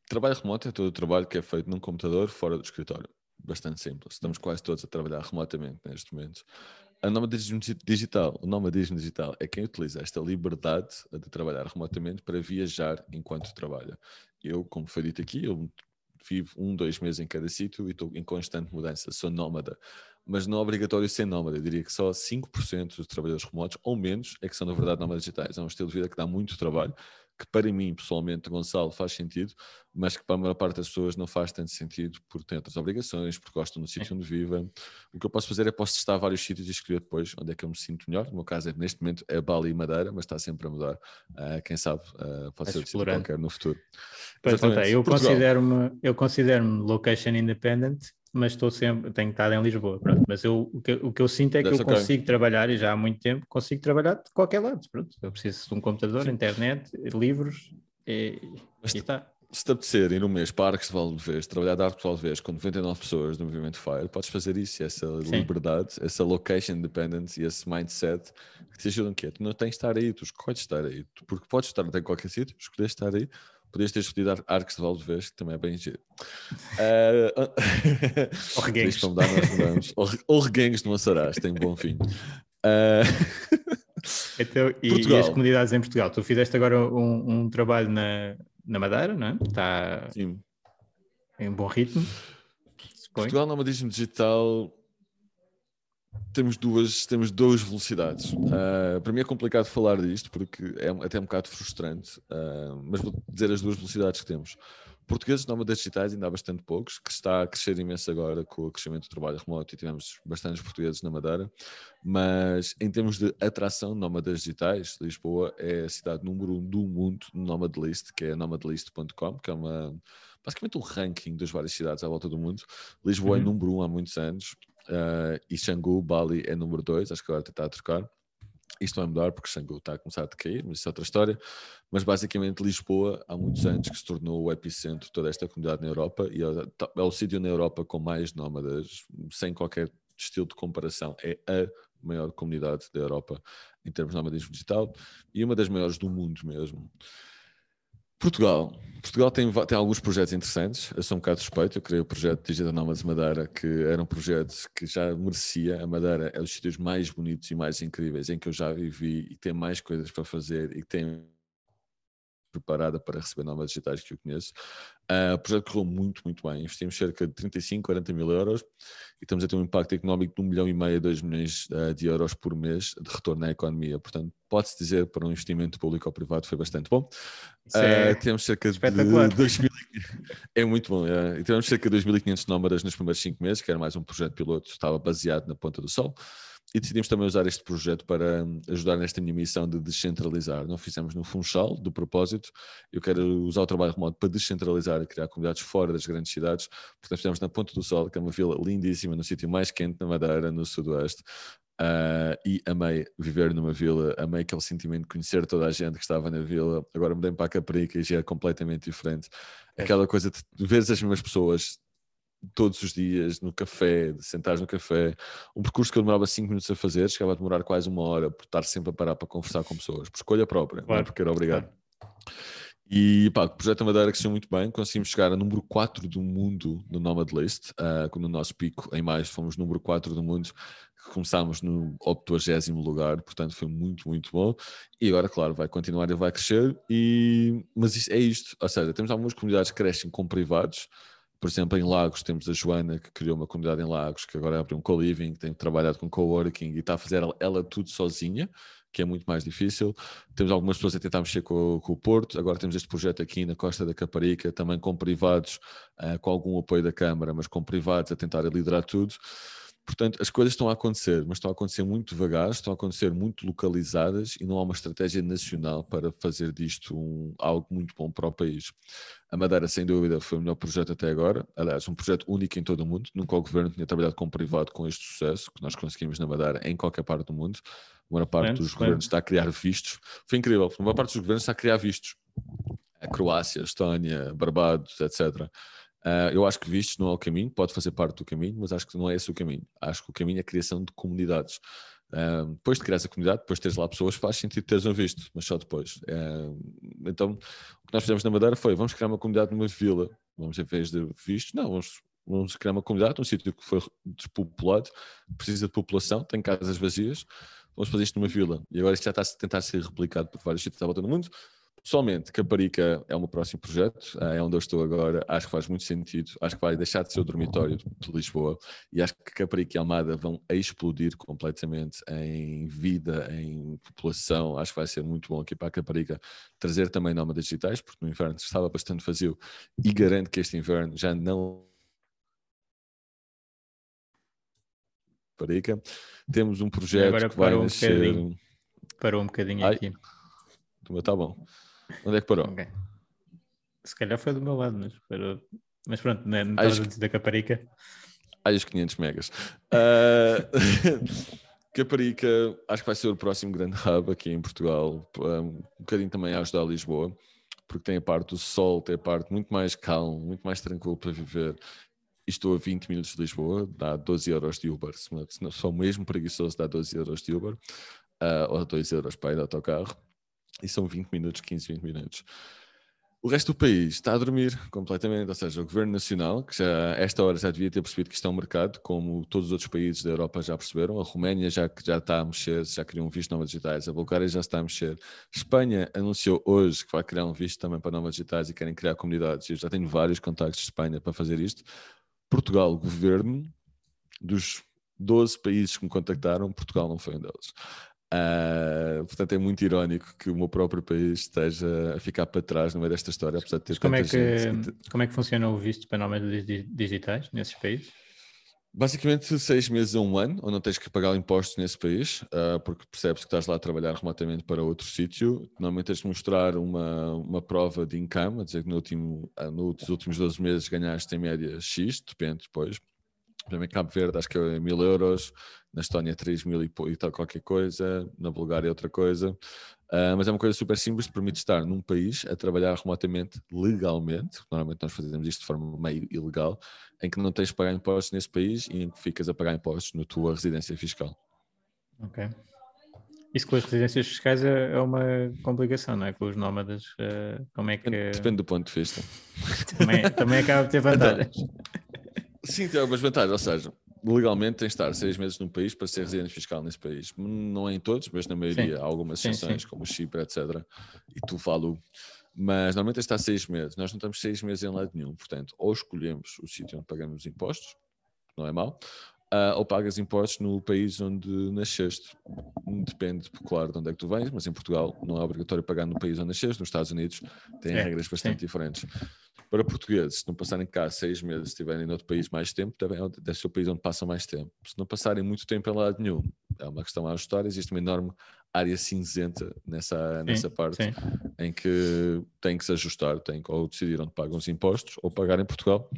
trabalho remoto é todo o trabalho que é feito num computador fora do escritório. Bastante simples. Estamos quase todos a trabalhar remotamente neste momento. A nomadismo digital, o nomadismo digital é quem utiliza esta liberdade de trabalhar remotamente para viajar enquanto trabalha. Eu, como foi dito aqui, eu vivo um, dois meses em cada sítio e estou em constante mudança, sou nómada. Mas não é obrigatório ser nómada, eu diria que só 5% dos trabalhadores remotos, ou menos, é que são na verdade nómadas digitais. É um estilo de vida que dá muito trabalho, que para mim, pessoalmente, Gonçalo, faz sentido, mas que para a maior parte das pessoas não faz tanto sentido porque têm outras obrigações, porque gostam do sítio onde vivem. O que eu posso fazer é posso testar vários sítios e escolher depois onde é que eu me sinto melhor. No meu caso, é, neste momento, é Bali e Madeira, mas está sempre a mudar. Uh, quem sabe, uh, pode ser sítio qualquer no futuro. Pois, eu considero-me considero location independent mas estou sempre, tenho estado em Lisboa, pronto. Mas eu, o, que, o que eu sinto é que That's eu consigo okay. trabalhar, e já há muito tempo, consigo trabalhar de qualquer lado, pronto. Eu preciso de um computador, Sim. internet, livros e, mas, e está. Se te apetecer ir um mês para Arcos de Valdevez, trabalhar de Arcos de Valdevez com 99 pessoas no movimento FIRE, podes fazer isso, essa Sim. liberdade, essa location independence e esse mindset que te ajudam que Tu não tens de estar aí, tu escolhes estar aí, porque podes estar em qualquer sítio, escolhes estar aí, Podias ter escolhido Arcos de Valdevez, que também é bem giro. Uh, ou reguengos. Mudar, nós ou, ou reguengos de Monsaraz, tem um bom fim. Uh... Então, e, e, as comunidades em Portugal? Tu fizeste agora um, um trabalho na, na Madeira, não é? Está Sim. em bom ritmo. Portugal Nomadismo Digital temos duas, temos duas velocidades. Uh, para mim é complicado falar disto porque é até um bocado frustrante, uh, mas vou dizer as duas velocidades que temos. Portugueses nómadas digitais ainda há bastante poucos, que está a crescer imenso agora com o crescimento do trabalho remoto e tivemos bastantes portugueses na Madeira, mas em termos de atração de nómadas digitais, Lisboa é a cidade número um do mundo no Nomad List, que é nomadlist.com, que é uma basicamente um ranking das várias cidades à volta do mundo. Lisboa é uhum. é número um há muitos anos uh, e Xangu, Bali é número dois, acho que agora está a trocar. Isto vai mudar porque Xangu está a começar a cair, mas isso é outra história. Mas basicamente Lisboa, há muitos anos que se tornou o epicentro de toda esta comunidade na Europa e é, é o sítio na Europa com mais nómadas, sem qualquer estilo de comparação. É a maior comunidade da Europa em termos de nomadismo digital e uma das maiores do mundo mesmo. Portugal. Portugal tem, tem alguns projetos interessantes. Eu sou um bocado suspeito. Eu criei o projeto Digital Nomads Madeira, que era um projeto que já merecia. A Madeira é um dos sítios mais bonitos e mais incríveis em que eu já vivi e tem mais coisas para fazer e tem preparada para receber novas digitais que eu conheço. Uh, o projeto correu muito, muito bem. Investimos cerca de 35, 40 mil euros e estamos a ter um impacto económico de 1 milhão e meio a 2 milhões uh, de euros por mês de retorno à economia. Portanto, pode-se dizer para um investimento público ou privado foi bastante bom. Uh, temos cerca de 2 mil... é muito bom. É. E temos cerca de 2.500 nómadas nos primeiros 5 meses, que era mais um projeto piloto, estava baseado na Ponta do Sol e decidimos também usar este projeto para hum, ajudar nesta minha missão de descentralizar. Não fizemos no Funchal, do propósito. Eu quero usar o trabalho remoto para descentralizar e criar comunidades fora das grandes cidades. Portanto, fizemos na Ponta do Sol, que é uma vila lindíssima, no sítio mais quente na Madeira, no Sudoeste. Uh, e amei viver numa vila, amei aquele sentimento de conhecer toda a gente que estava na vila. Agora mudei para a Caparica e já é completamente diferente. É. Aquela coisa de veres as mesmas pessoas todos os dias no café, de sentar no café. Um percurso que eu demorava 5 minutos a fazer, chegava a demorar quase uma hora por estar sempre a parar para conversar com pessoas, por escolha própria, claro. não é porque era obrigado. Claro. E pá, o projeto Madeira cresceu muito bem, conseguimos chegar a número 4 do mundo no Nomad List, uh, no nosso pico em maio fomos número 4 do mundo, começámos no 80 lugar, portanto foi muito, muito bom. E agora, claro, vai continuar e vai crescer, e... mas isso, é isto, ou seja, temos algumas comunidades que crescem com privados, por exemplo, em Lagos temos a Joana, que criou uma comunidade em Lagos, que agora abre um co-living, tem trabalhado com co-working e está a fazer ela, tudo sozinha, que é muito mais difícil. Temos algumas pessoas a tentar mexer com, com, o Porto, agora temos este projeto aqui na Costa da Caparica, também com privados, uh, com algum apoio da Câmara, mas com privados a tentar liderar tudo. Portanto, as coisas estão a acontecer, mas estão a acontecer muito devagar, estão a acontecer muito localizadas e não há uma estratégia nacional para fazer disto um, algo muito bom para o país. A Madeira, sem dúvida, foi o melhor projeto até agora. Aliás, um projeto único em todo o mundo. Nunca o governo tinha trabalhado com o privado com este sucesso que nós conseguimos na Madeira em qualquer parte do mundo. A maior parte dos governos está a criar vistos. Foi incrível, a maior parte dos governos está a criar vistos. A Croácia, a Estónia, Barbados, etc. Uh, eu acho que vistos não é o caminho, pode fazer parte do caminho, mas acho que não é esse o caminho. Acho que o caminho é a criação de comunidades. Uh, depois de criar essa comunidade, depois de teres lá pessoas, faz sentido teres um visto, mas só depois. Uh, então, o que nós fizemos na Madeira foi: vamos criar uma comunidade numa vila, vamos em vez de vistos, não, vamos, vamos criar uma comunidade, um sítio que foi despopulado, precisa de população, tem casas vazias, vamos fazer isto numa vila. E agora isto já está a tentar ser replicado por vários sítios à volta do mundo. Pessoalmente, Caparica é o meu próximo projeto, eh, é onde eu estou agora. Acho que faz muito sentido. Acho que vai deixar de ser o dormitório de Lisboa e acho que Caparica e Almada vão explodir completamente em vida, em população. Acho que vai ser muito bom aqui para a Caparica trazer também nómadas digitais, porque no inverno estava bastante vazio e garanto que este inverno já não. Caparica. Temos um projeto que vai um nascer. Bocadinho. Parou um bocadinho Ai, aqui. Está bom. Onde é que parou? Okay. Se calhar foi do meu lado, mas, parou. mas pronto, não, não a dizer da Caparica. Ai, os 500 megas. Uh... Caparica, acho que vai ser o próximo grande hub aqui em Portugal, um bocadinho também a ajudar a Lisboa, porque tem a parte do sol, tem a parte muito mais calma, muito mais tranquilo para viver. estou a 20 minutos de Lisboa, dá 12 euros de Uber. Se não sou mesmo preguiçoso, dá 12 euros de Uber, uh, ou 2 euros para ir de autocarro e são 20 minutos, 15, 20 minutos. O resto do país está a dormir completamente, ou seja, o Governo Nacional, que já a esta hora já devia ter percebido que isto é um mercado, como todos os outros países da Europa já perceberam, a Roménia já, já está a mexer, já criou um visto novas digitais, a Bulgária já está a mexer, Espanha anunciou hoje que vai criar um visto também para novas digitais e querem criar comunidades, eu já tenho vários contactos de Espanha para fazer isto. Portugal, governo, dos 12 países que me contactaram, Portugal não foi um deles. Uh, portanto, é muito irónico que o meu próprio país esteja a ficar para trás no meio desta história, apesar de ter como é, que, gente... como é que funciona o visto para nómadas digitais nesses países? Basicamente, seis meses a um ano, onde não tens que pagar impostos nesse país, uh, porque percebes que estás lá a trabalhar remotamente para outro sítio. Normalmente tens de mostrar uma, uma prova de income, a dizer que no último, uh, nos últimos 12 meses ganhaste em média X, depende depois. Por Cabo Verde acho que é mil euros, na Estónia 3 mil e, e tal qualquer coisa, na Bulgária outra coisa. Uh, mas é uma coisa super simples, permite estar num país a trabalhar remotamente legalmente, normalmente nós fazemos isto de forma meio ilegal, em que não tens de pagar impostos nesse país e em que ficas a pagar impostos na tua residência fiscal. Ok. Isso com as residências fiscais é, é uma complicação, não é? Com os nómadas, uh, como é que... Depende do ponto de vista. também, também acaba de ter então, vantagens. Sim, tem algumas vantagens, ou seja, legalmente tens de estar seis meses num país para ser residente fiscal nesse país. Não é em todos, mas na maioria sim. há algumas exceções, como o Chipre, etc. E tu falo. Mas normalmente está seis meses. Nós não estamos seis meses em lado nenhum. Portanto, ou escolhemos o sítio onde pagamos impostos, não é mau, uh, ou pagas impostos no país onde nasceste. Depende, claro, de onde é que tu vens, mas em Portugal não é obrigatório pagar no país onde nasceste. Nos Estados Unidos tem é, regras bastante sim. diferentes. Para portugueses, se não passarem cá seis meses, estiverem noutro país mais tempo, deve, deve ser o país onde passam mais tempo. Se não passarem muito tempo em lado nenhum, é uma questão a ajustar. Existe uma enorme área cinzenta nessa, sim, nessa parte sim. em que tem que se ajustar, tem ou decidir onde pagam os impostos ou pagar em Portugal,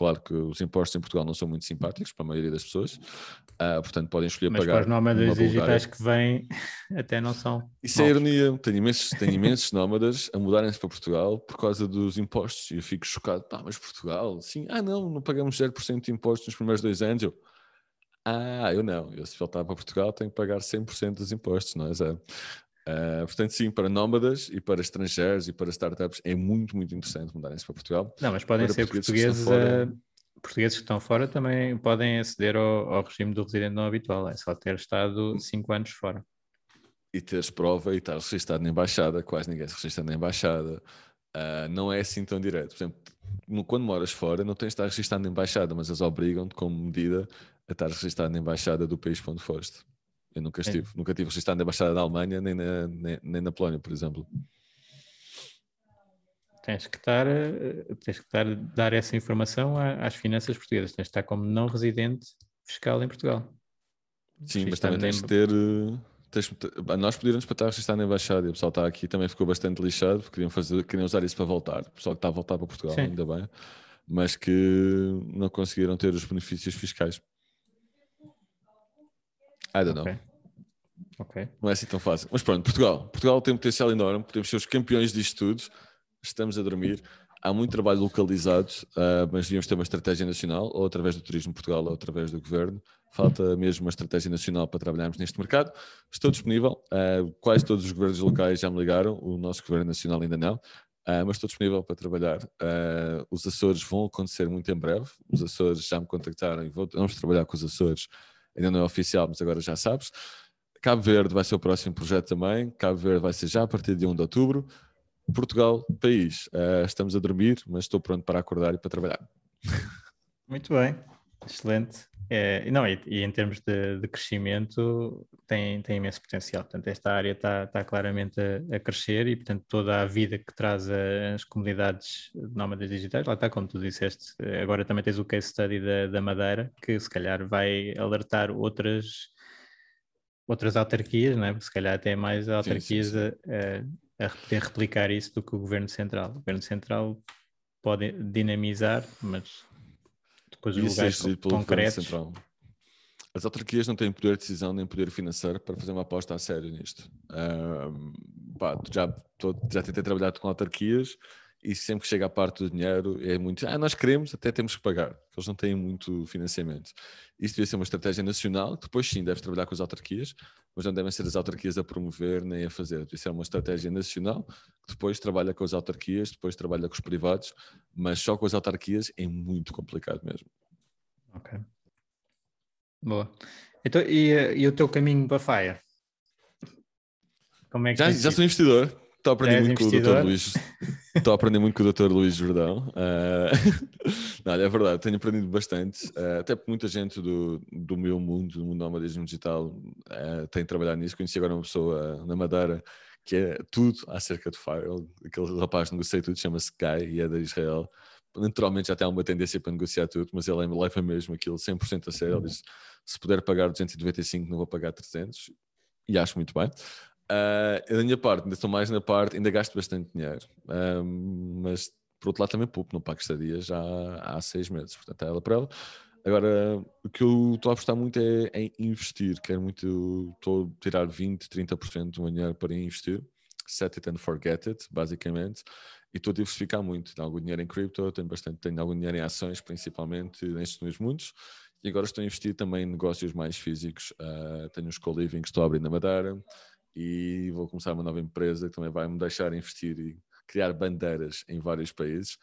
Claro que os impostos em Portugal não são muito simpáticos para a maioria das pessoas, uh, portanto podem escolher Mas pagar. Mas para os nómadas digitais que vêm, até não são. Isso é ironia. Tenho imensos, tenho imensos nómadas a mudarem-se para Portugal por causa dos impostos. E eu fico chocado. Pá, mas Portugal, sim, ah não, não pagamos 0% de impostos nos primeiros dois anos. Eu, ah, eu não. Eu se voltar para Portugal tenho que pagar 100% dos impostos, não é zero. Uh, portanto, sim, para nómadas e para estrangeiros e para startups é muito, muito interessante mudarem-se para Portugal. Não, mas podem para ser portugueses, portugueses, uh, portugueses que estão fora também podem aceder ao, ao, regime do residente não habitual, é só ter estado 5 anos fora. E teres prova e estar registado na embaixada, quase ninguém se registra na embaixada. Uh, não é assim tão direto. Por exemplo, no, quando moras fora, não tens de estar registado na embaixada, mas eles obrigam-te, como medida, a estar registado na embaixada do país para onde foste. Eu nunca estive, é. nunca tive registrado na Embaixada da Alemanha nem na, nem, nem, na Polónia, por exemplo. Tens que estar, eh, tens que estar, dar essa informação às finanças portuguesas. Tens que estar como não residente fiscal em Portugal. Sim, mas também tens de ter. Eh, tens, nós pedimos para estar registrado na Embaixada e o pessoal está aqui também ficou bastante lixado porque queriam, fazer, queriam usar isso para voltar. O pessoal que está a voltar para Portugal, Sim. ainda bem, mas que não conseguiram ter os benefícios fiscais. I don't know. Okay. Não é assim tão fácil. Mas pronto, Portugal. Portugal tem um potencial enorme, podemos ser os campeões disto tudo. Estamos a dormir. Há muito trabalho localizado, uh, mas devíamos ter uma estratégia nacional, ou através do Turismo Portugal, ou através do Governo. Falta mesmo uma estratégia nacional para trabalharmos neste mercado. Estou disponível. Uh, quase todos os governos locais já me ligaram, o nosso Governo Nacional ainda não. Uh, mas estou disponível para trabalhar. Os Açores vão acontecer muito em breve. Os Açores já me contactaram e vamos trabalhar com os Açores ainda não é oficial, mas agora já sabes. Cabo Verde vai ser o próximo projeto também. Cabo Verde vai ser já a partir de 1 de outubro. Portugal, país. Uh, estamos a dormir, mas estou pronto para acordar e para trabalhar. Muito bem, excelente. É, não, e, e, em termos de, de, crescimento tem, tem imenso potencial. Portanto, esta área está, está claramente a, a, crescer e, portanto, toda a vida que traz as comunidades nómadas digitais, lá está, como tu disseste, agora também tens o case study da, da Madeira, que se calhar vai alertar outras, outras autarquias, não é? Porque se calhar até mais autarquias sim, sim, sim. A, a, a replicar isso do que o Governo Central. O Governo Central pode dinamizar, mas depois os lugares é concretos. As autarquias não têm poder de decisão nem poder financeiro para fazer uma aposta a sério nisto. pá, já, tô, já tentei trabalhar com autarquias e sempre que chega a parte do dinheiro é muito, ah, nós queremos, até temos que pagar, eles não têm muito financiamento. Isto devia ser uma estratégia nacional, que depois sim deves trabalhar com as autarquias, mas não devem ser as autarquias a promover nem a fazer. Devia ser uma estratégia nacional, que depois trabalha com as autarquias, depois trabalha com os privados, mas só com as autarquias é muito complicado mesmo. Ok. Boa. Então, e, e o teu caminho para a FAIA? Como é que já, já sou investidor, Estou a aprender muito com o Dr. Luís. Estou a aprender muito com o Dr. Luís Jordão. Uh, não, é verdade, tenho aprendido bastante. Uh, até porque muita gente do, do meu mundo, do mundo do nomadismo digital, uh, tem trabalhado nisso. Conheci agora uma pessoa na Madeira que é tudo acerca de Fire. Aquele rapaz negocia tudo, chama-se Guy e é da Israel. Naturalmente já tem uma tendência para negociar tudo, mas ele leva mesmo aquilo 100% a sério. Ele diz: se puder pagar 295, não vou pagar 300. E acho muito bem. Uh, da minha parte, ainda estou mais na parte, ainda gasto bastante dinheiro, mas por outro lado também pouco, não pago estadia já há seis meses, portanto é ela para ela. Agora, o que eu estou a apostar muito é em investir, quero muito, estou a tirar 20, 30% do meu dinheiro para investir, set it and forget it, basicamente, e estou a diversificar muito, tenho algum dinheiro em cripto, tenho bastante, tenho algum dinheiro em ações, principalmente nestes dois mundos, e agora estou a investir também em negócios mais físicos, uh, tenho uns co-living que estou a abrir na Madeira, e vou começar uma nova empresa que também vai me deixar investir e criar bandeiras em vários países.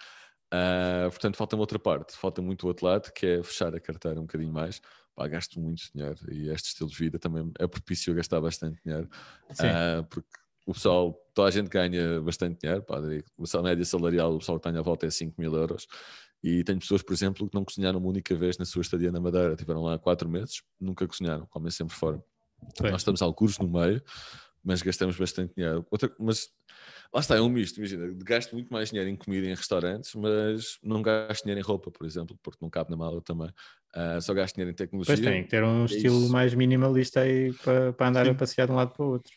Uh, portanto, falta-me outra parte, falta muito o outro lado, que é fechar a carteira um bocadinho mais. Pá, gasto muito dinheiro e este estilo de vida também é propício a gastar bastante dinheiro, uh, porque o pessoal, toda a gente ganha bastante dinheiro, pá, a média salarial o pessoal que tem à volta é 5 mil euros. E tenho pessoas, por exemplo, que não cozinharam uma única vez na sua estadia na Madeira, tiveram lá quatro meses, nunca cozinharam, comem sempre fora. Nós estamos alguns no meio, mas gastamos bastante dinheiro. Outra, mas lá está, é um misto. Imagina, gasto muito mais dinheiro em comida e em restaurantes, mas não gasto dinheiro em roupa, por exemplo, porque não cabe na mala também. Uh, só gasto dinheiro em tecnologia. Pois tem que ter um é estilo isso. mais minimalista aí para, para andar Sim. a passear de um lado para o outro.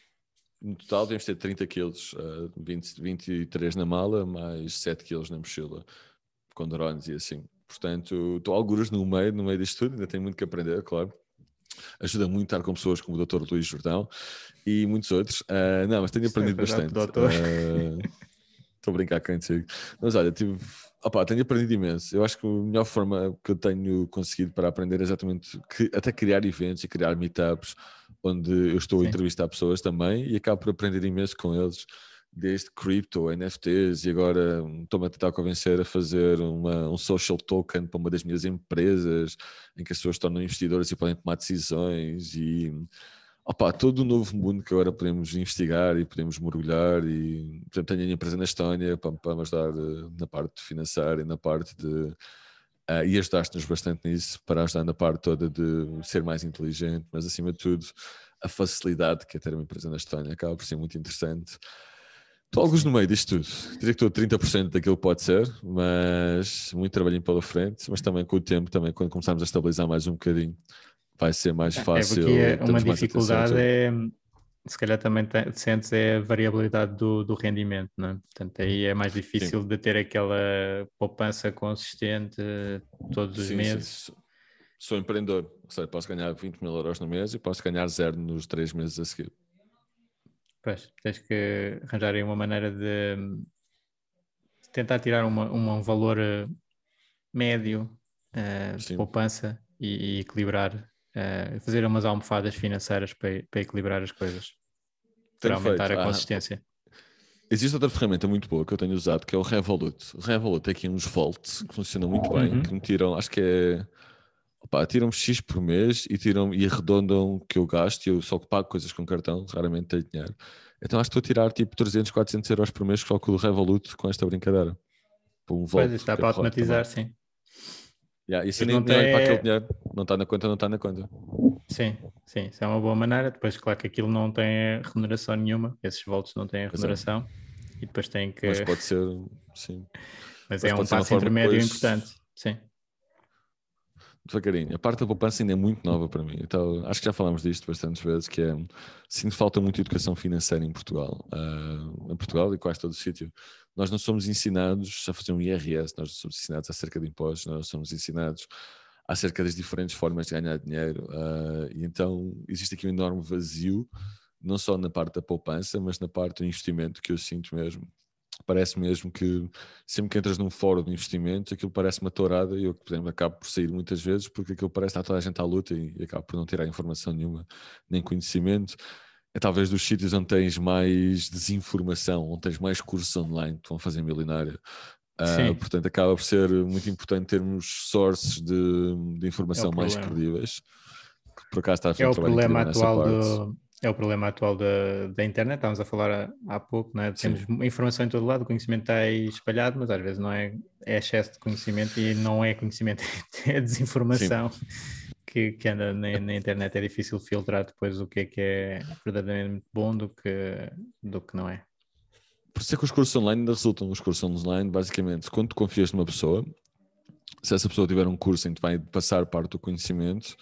No total devemos ter 30 quilos, uh, 20, 23 na mala, mais 7 quilos na mochila, com drones e assim. Portanto, estou algures no meio, no meio disto tudo, ainda tenho muito que aprender, claro ajuda muito estar com pessoas como o Dr. Luís Jordão e muitos outros. Uh, não, mas tenho aprendido bastante. Uh, estou a brincar contigo. Mas olha, tive, opa, tenho aprendido imenso. Eu acho que a melhor forma que eu tenho conseguido para aprender é exatamente que, até criar eventos e criar meetups onde eu estou Sim. a entrevistar pessoas também e acabo por aprender imenso com eles desde cripto, NFTs e agora estou-me a tentar convencer a fazer uma, um social token para uma das minhas empresas em que as pessoas tornam investidores e podem tomar decisões e opa, todo o novo mundo que agora podemos investigar e podemos mergulhar e por exemplo, tenho a minha empresa na Estónia para, para me ajudar eh, na parte financeira e na parte de Uh, e ajudaste-nos bastante nisso para ajudar na parte toda de ser mais inteligente, mas acima de tudo a facilidade que é ter uma empresa na Estónia acaba por ser muito interessante. Estou alguns no meio disto tudo. Diria que estou a 30% daquilo que pode ser, mas muito trabalhinho pela frente, mas também com o tempo, também quando começarmos a estabilizar mais um bocadinho, vai ser mais é, fácil. É porque uma dificuldade é, se calhar também sentes é a variabilidade do, do rendimento, não é? Portanto, aí é mais difícil sim. de ter aquela poupança consistente todos os sim, meses. Sim. Sou empreendedor, ou seja, posso ganhar 20 mil euros no mês e posso ganhar zero nos três meses a seguir. Pois, tens que arranjar aí uma maneira de, de tentar tirar uma, uma, um valor eh, médio uh, de poupança e, e equilibrar, uh, fazer umas almofadas financeiras para, para equilibrar as coisas, para aumentar feito. a ah, consistência. Existe outra ferramenta muito boa que eu tenho usado que é o Revolut. O Revolut tem aqui uns volts que funcionam muito bem, uhum. que me tiram, acho que é Opa, tiram-me X por mês e, tiram, e arredondam que eu gasto e eu só pago coisas com cartão, raramente tenho dinheiro. Então acho que estou a tirar tipo 300, 400 euros por mês só com o Revolut com esta brincadeira. Um pois, está para automatizar, sim. Yeah, e se nem tem... para aquele dinheiro, não está na conta, não está na conta. Sim, sim, isso é uma boa maneira. Depois, claro que aquilo não tem remuneração nenhuma, esses volts não têm remuneração e depois tem que. Mas pode ser, sim. Mas, Mas é um passo intermédio depois... importante, sim devagarinho. A parte da poupança ainda é muito nova para mim. Então, acho que já falámos disto bastantes vezes, que é, sinto falta muito de educação financeira em Portugal. Uh, em Portugal e quase todo o sítio. Nós não somos ensinados a fazer um IRS, nós não somos ensinados acerca de impostos, nós não somos ensinados acerca das diferentes formas de ganhar dinheiro. Uh, e então, existe aqui um enorme vazio, não só na parte da poupança, mas na parte do investimento que eu sinto mesmo parece mesmo que sempre que entras num fórum de investimento, aquilo parece uma tourada e eu, por exemplo, acabo por sair muitas vezes porque aquilo parece estar toda a gente à luta e, e acabo por não tirar informação nenhuma, nem conhecimento. É talvez dos sítios onde tens mais desinformação, onde tens mais cursos online que vão fazer milionário. Uh, portanto, acaba por ser muito importante termos sources de, de informação é mais credíveis. Por acaso está a É o problema atual do, é o problema atual da, da internet. Estávamos a falar há, pouco, não é? temos Sim. informação em todo lado, o conhecimento está aí espalhado, mas às vezes não é, é excesso de conhecimento e não é conhecimento, é desinformação que, que, anda na, na, internet. É difícil filtrar depois o que é que é verdadeiramente bom do que, do que não é. Por isso é que os cursos online ainda resultam. Os cursos online, basicamente, quando tu confias numa pessoa, se essa pessoa tiver um curso em que vai passar parte do conhecimento,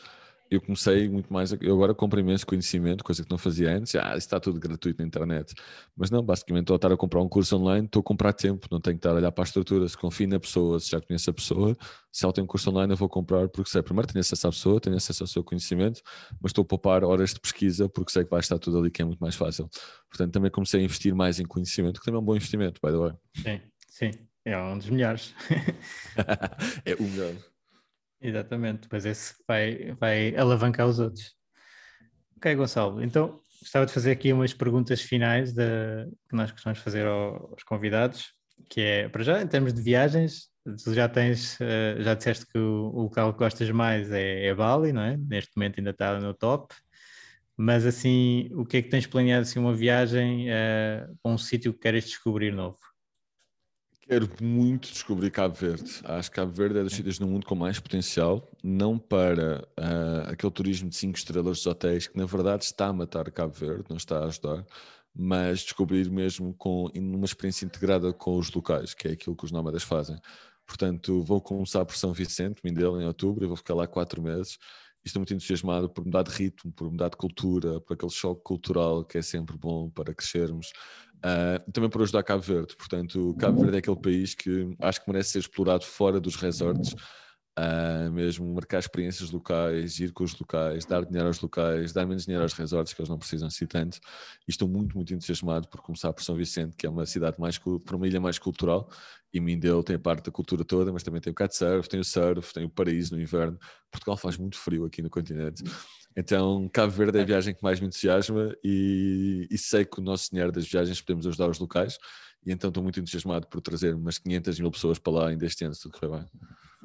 eu comecei muito mais. Eu agora compro imenso conhecimento, coisa que não fazia antes. Ah, está tudo gratuito na internet. Mas não, basicamente, estou a estar a comprar um curso online, estou a comprar tempo, não tenho que estar a olhar para a estrutura. Se confio na pessoa, se já conheço a pessoa, se ela tem um curso online, eu vou comprar porque sei, primeiro, tenho acesso à pessoa, tenho acesso ao seu conhecimento, mas estou a poupar horas de pesquisa porque sei que vai estar tudo ali, que é muito mais fácil. Portanto, também comecei a investir mais em conhecimento, que também é um bom investimento, by the way. Sim, sim. É um dos melhores. é o melhor. Exatamente, depois esse vai, vai alavancar os outros. Ok, Gonçalo, então gostava de fazer aqui umas perguntas finais de, que nós costumamos fazer aos convidados, que é, para já, em termos de viagens, tu já tens, eh, já disseste que o, o local que gostas mais é, é Bali, não é? Neste momento ainda está no top, mas assim, o que é que tens planeado, assim, uma viagem uh, para um sítio que queres descobrir novo? Quero muito descobrir Cabo Verde. Acho que Cabo Verde é dos sítios no mundo com mais potencial, não para uh, aquele turismo de 5 estrelas dos hotéis, que na verdade está a matar Cabo Verde, não está a ajudar, mas descobrir mesmo com uma experiência integrada com os locais, que é aquilo que os nómadas fazem. Portanto, vou começar por São Vicente, Mindelo, em outubro, e vou ficar lá quatro meses. estou muito entusiasmado por mudar de ritmo, por mudar de cultura, por aquele choque cultural que é sempre bom para crescermos. Uh, também por ajudar Cabo Verde, portanto, Cabo Verde é aquele país que acho que merece ser explorado fora dos resorts, uh, mesmo marcar experiências locais, ir com os locais, dar dinheiro aos locais, dar menos dinheiro aos resorts, que eles não precisam assim tanto. E estou muito, muito entusiasmado por começar por São Vicente, que é uma cidade mais, por uma ilha mais cultural, e Mindelo tem a parte da cultura toda, mas também tem o kitesurf, tem o surf, tem o paraíso no inverno. Portugal faz muito frio aqui no continente. Então, Cabo Verde é a viagem que mais me entusiasma e, e sei que o nosso dinheiro das viagens podemos ajudar os locais. E então estou muito entusiasmado por trazer umas 500 mil pessoas para lá ainda este ano, se tudo correr bem.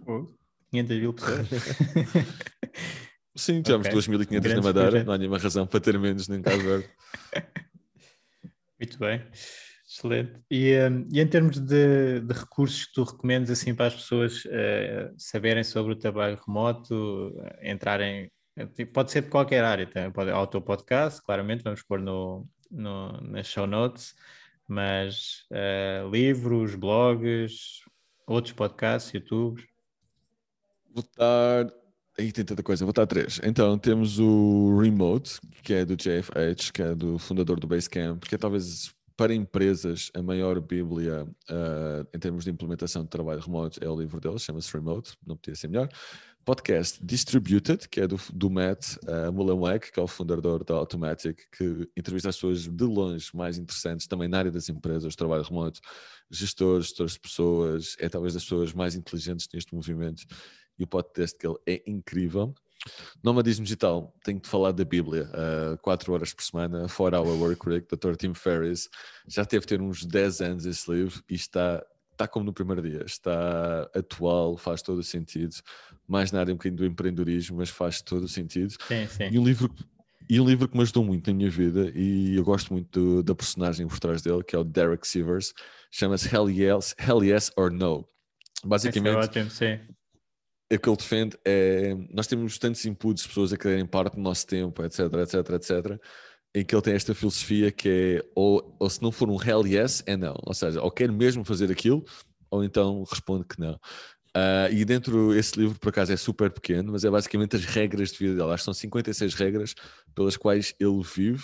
Oh, 500 mil pessoas? Sim, tivemos okay. 2.500 na Madeira, não há nenhuma razão para ter menos nem Cabo Verde. Muito bem, excelente. E, um, e em termos de, de, recursos que tu recomendas assim, para as pessoas uh, saberem sobre o trabalho remoto, entrarem é, tipo, pode ser de qualquer área, tá? pode, ao teu podcast, claramente, vamos pôr no, no, nas show notes, mas uh, livros, blogs, outros podcasts, YouTube. Vou estar. Aí tem tanta coisa, vou estar três. Então temos o Remote, que é do JFH, que é do fundador do Basecamp, que é talvez para empresas a maior bíblia uh, em termos de implementação de trabalho remoto é o livro dele, chama-se Remote, não podia ser melhor podcast Distributed, que é do, do Matt uh, que é o fundador da Automatic, que entrevista as pessoas de longe mais interessantes também na área das empresas, trabalho remoto, gestores, gestores de pessoas, é talvez das pessoas mais inteligentes neste movimento e o podcast dele é incrível. Nomadismo Digital, tenho que falar da Bíblia, uh, 4 horas por semana, 4 Hour Work Week, Dr. Tim Ferriss. Já teve ter uns 10 anos esse livro e está está como no primeiro dia, está atual, faz todo o sentido, mais na área um bocadinho do empreendedorismo, mas faz todo o sentido. Sim, sim. E um livro e um livro que me ajudou muito na minha vida e eu gosto muito do, da personagem por trás dele, que é o Derek Sivers, chama-se Hell yes, Hell yes or No. Basicamente, é ótimo, sim. O que ele defende é nós temos tantos inputs, pessoas a quererem parte do nosso tempo, etc, etc, etc em que ele tem esta filosofia que é ou, ou se não for um hell yes, é não. Ou seja, ou quer mesmo fazer aquilo, ou então responde que não. Uh, e dentro esse livro, por acaso, é super pequeno, mas é basicamente as regras de vida dele. Acho que são 56 regras pelas quais ele vive.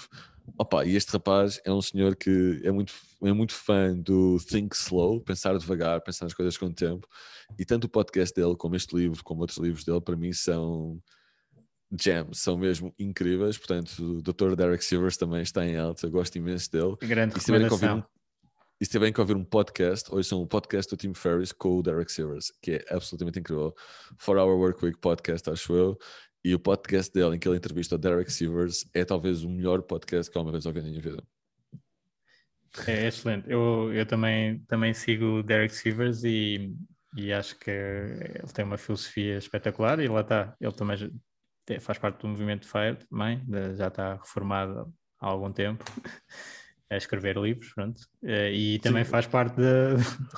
Opa, e este rapaz é um senhor que é muito, é muito fã do Think Slow, pensar devagar, pensar nas coisas com o tempo. E tanto o podcast dele, como este livro, como outros livros dele, para mim são gems, são mesmo incríveis. Portanto, o Dr. Derek Silvers também está em alta, eu gosto imenso dele. Grande e recomendação. E se tiverem que ouvir um podcast, hoje são um podcast do Tim Ferriss com o Derek Silvers, que é absolutamente incrível. For Our Work Week podcast, acho eu. E o podcast dele, em que ele entrevista o Derek Silvers, é talvez o melhor podcast que eu uma vez ouvi na minha vida. É excelente. Eu, eu também, também sigo o Derek Silvers e, e acho que ele tem uma filosofia espetacular e lá está. Ele também faz parte do movimento FIRE também, já está reformado há algum tempo a escrever livros, pronto. Uh, e também Sim. faz parte de,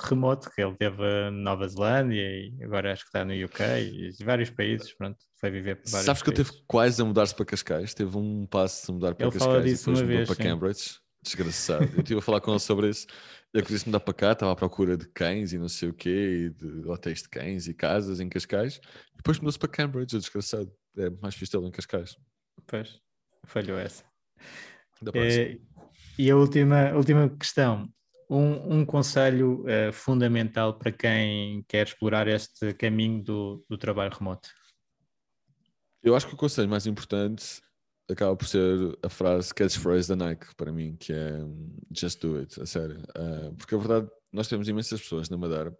remoto, que ele teve na Nova Zelândia e agora acho que está no UK e vários países, pronto, foi viver para vários Sabes que países. ele teve quase a mudar-se para Cascais, teve um passo de mudar para ele Cascais e depois mudou vez, para sim. Cambridge. Desgraçado. Eu estive a falar com ele sobre isso. Ele quis mudar para cá, estava à procura de cães e não sei o quê, e de hotéis de cães e casas em Cascais. E depois mudou-se para Cambridge, desgraçado. É mais fixe em Cascais. Pois, falhou essa. É, e a última, última questão. Um, um conselho uh, fundamental para quem quer explorar este caminho do, do trabalho remoto? Eu acho que o conselho mais importante acaba por ser a frase catchphrase da Nike para mim, que é just do it, a sério. Uh, porque a verdade, nós temos imensas pessoas na Madeira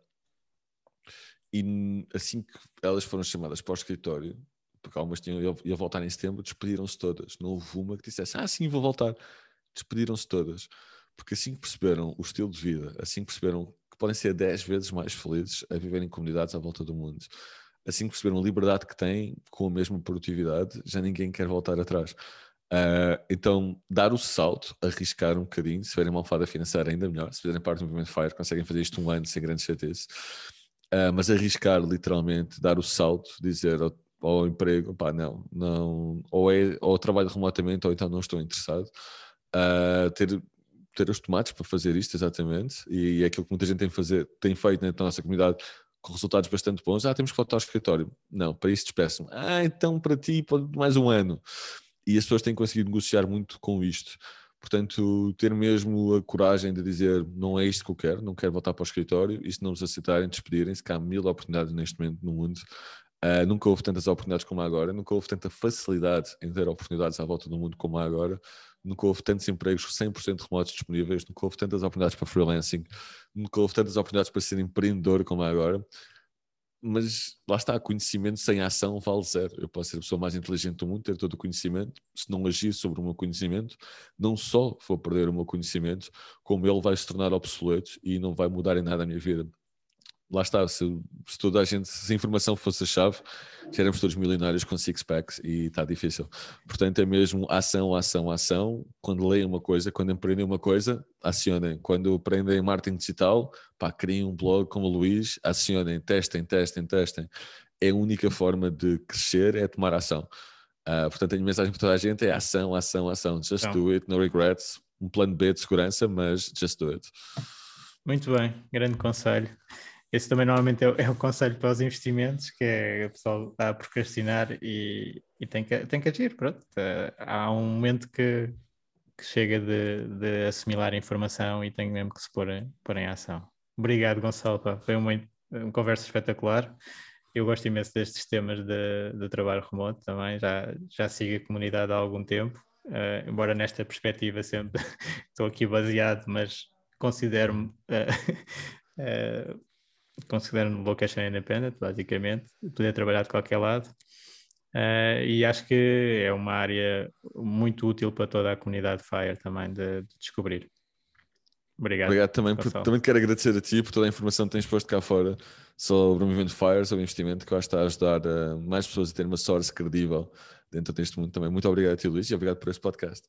e assim que elas foram chamadas para o escritório, porque algumas tinham ia voltar em setembro, despediram-se todas. Não houve uma que dissesse, ah, sim, vou voltar. Despediram-se todas. Porque assim que perceberam o estilo de vida, assim que perceberam que podem ser 10 vezes mais felizes a viver em comunidades à volta do mundo, assim que perceberam a liberdade que têm com a mesma produtividade, já ninguém quer voltar atrás. Uh, então, dar o salto, arriscar um bocadinho, se tiverem uma alfada financeira, ainda melhor. Se fizerem parte do movimento FIRE, conseguem fazer isto um ano sem grande chatice. Uh, mas arriscar literalmente, dar o salto, dizer ao, ao emprego: pá, não, não, ou, é, ou trabalho remotamente, ou então não estou interessado. Uh, ter, ter os tomates para fazer isto, exatamente, e é aquilo que muita gente tem, fazer, tem feito na nossa comunidade com resultados bastante bons. Ah, temos que voltar ao escritório. Não, para isso despeçam. Ah, então para ti pode mais um ano. E as pessoas têm conseguido negociar muito com isto. Portanto, ter mesmo a coragem de dizer não é isto que eu quero, não quero voltar para o escritório, e se não nos aceitarem, despedirem-se, que há mil oportunidades neste momento no mundo. Uh, nunca houve tantas oportunidades como há agora, nunca houve tanta facilidade em ter oportunidades à volta do mundo como há agora nunca houve tantos empregos 100% remotos disponíveis, nunca houve tantas oportunidades para freelancing, nunca houve tantas oportunidades para ser empreendedor como há agora. Mas lá está, conhecimento sem ação vale zero. Eu posso ser a pessoa mais inteligente do mundo, ter todo o conhecimento, se não agir sobre o meu conhecimento, não só vou perder o meu conhecimento, como ele vai se tornar obsoleto e não vai mudar em nada a minha vida lá está, se, se, toda a gente, se a informação fosse a chave, já éramos todos milionários com six packs e está difícil. Portanto, é mesmo ação, ação, ação. Quando leem uma coisa, quando empreendem uma coisa, acionem. Quando aprendem marketing digital, pá, criem um blog como o Luís, acionem, testem, testem, testem. É a única forma de crescer, é tomar ação. Uh, portanto, a minha mensagem para toda a gente é ação, ação, ação. Just então. do it, no regrets. Um plano B de segurança, mas just do it. Muito bem, grande conselho. Esse também normalmente é, é, o conselho para os investimentos, que é o pessoal está a procrastinar e, e tem, que, tem que agir, pronto. Eh, há um momento que, que chega de, de, assimilar a informação e tem mesmo que se pôr, pôr em ação. Obrigado, Gonçalo, foi uma, uma conversa espetacular. Eu gosto imenso destes temas de, de trabalho remoto também, já, já sigo a comunidade há algum tempo, uh, embora nesta perspectiva sempre estou aqui baseado, mas considero-me uh, considero-me location independent, basicamente, poder trabalhar de qualquer lado. Uh, e acho que é uma área muito útil para toda a comunidade Fire também de, de descobrir. Obrigado. Obrigado também, por, também quero agradecer a ti por toda a informação que tens posto cá fora sobre o movimento Fire, sobre o investimento, que eu acho que está a ajudar uh, mais pessoas a ter uma source credível dentro deste mundo também. Muito obrigado a ti, Luís, e obrigado por este podcast.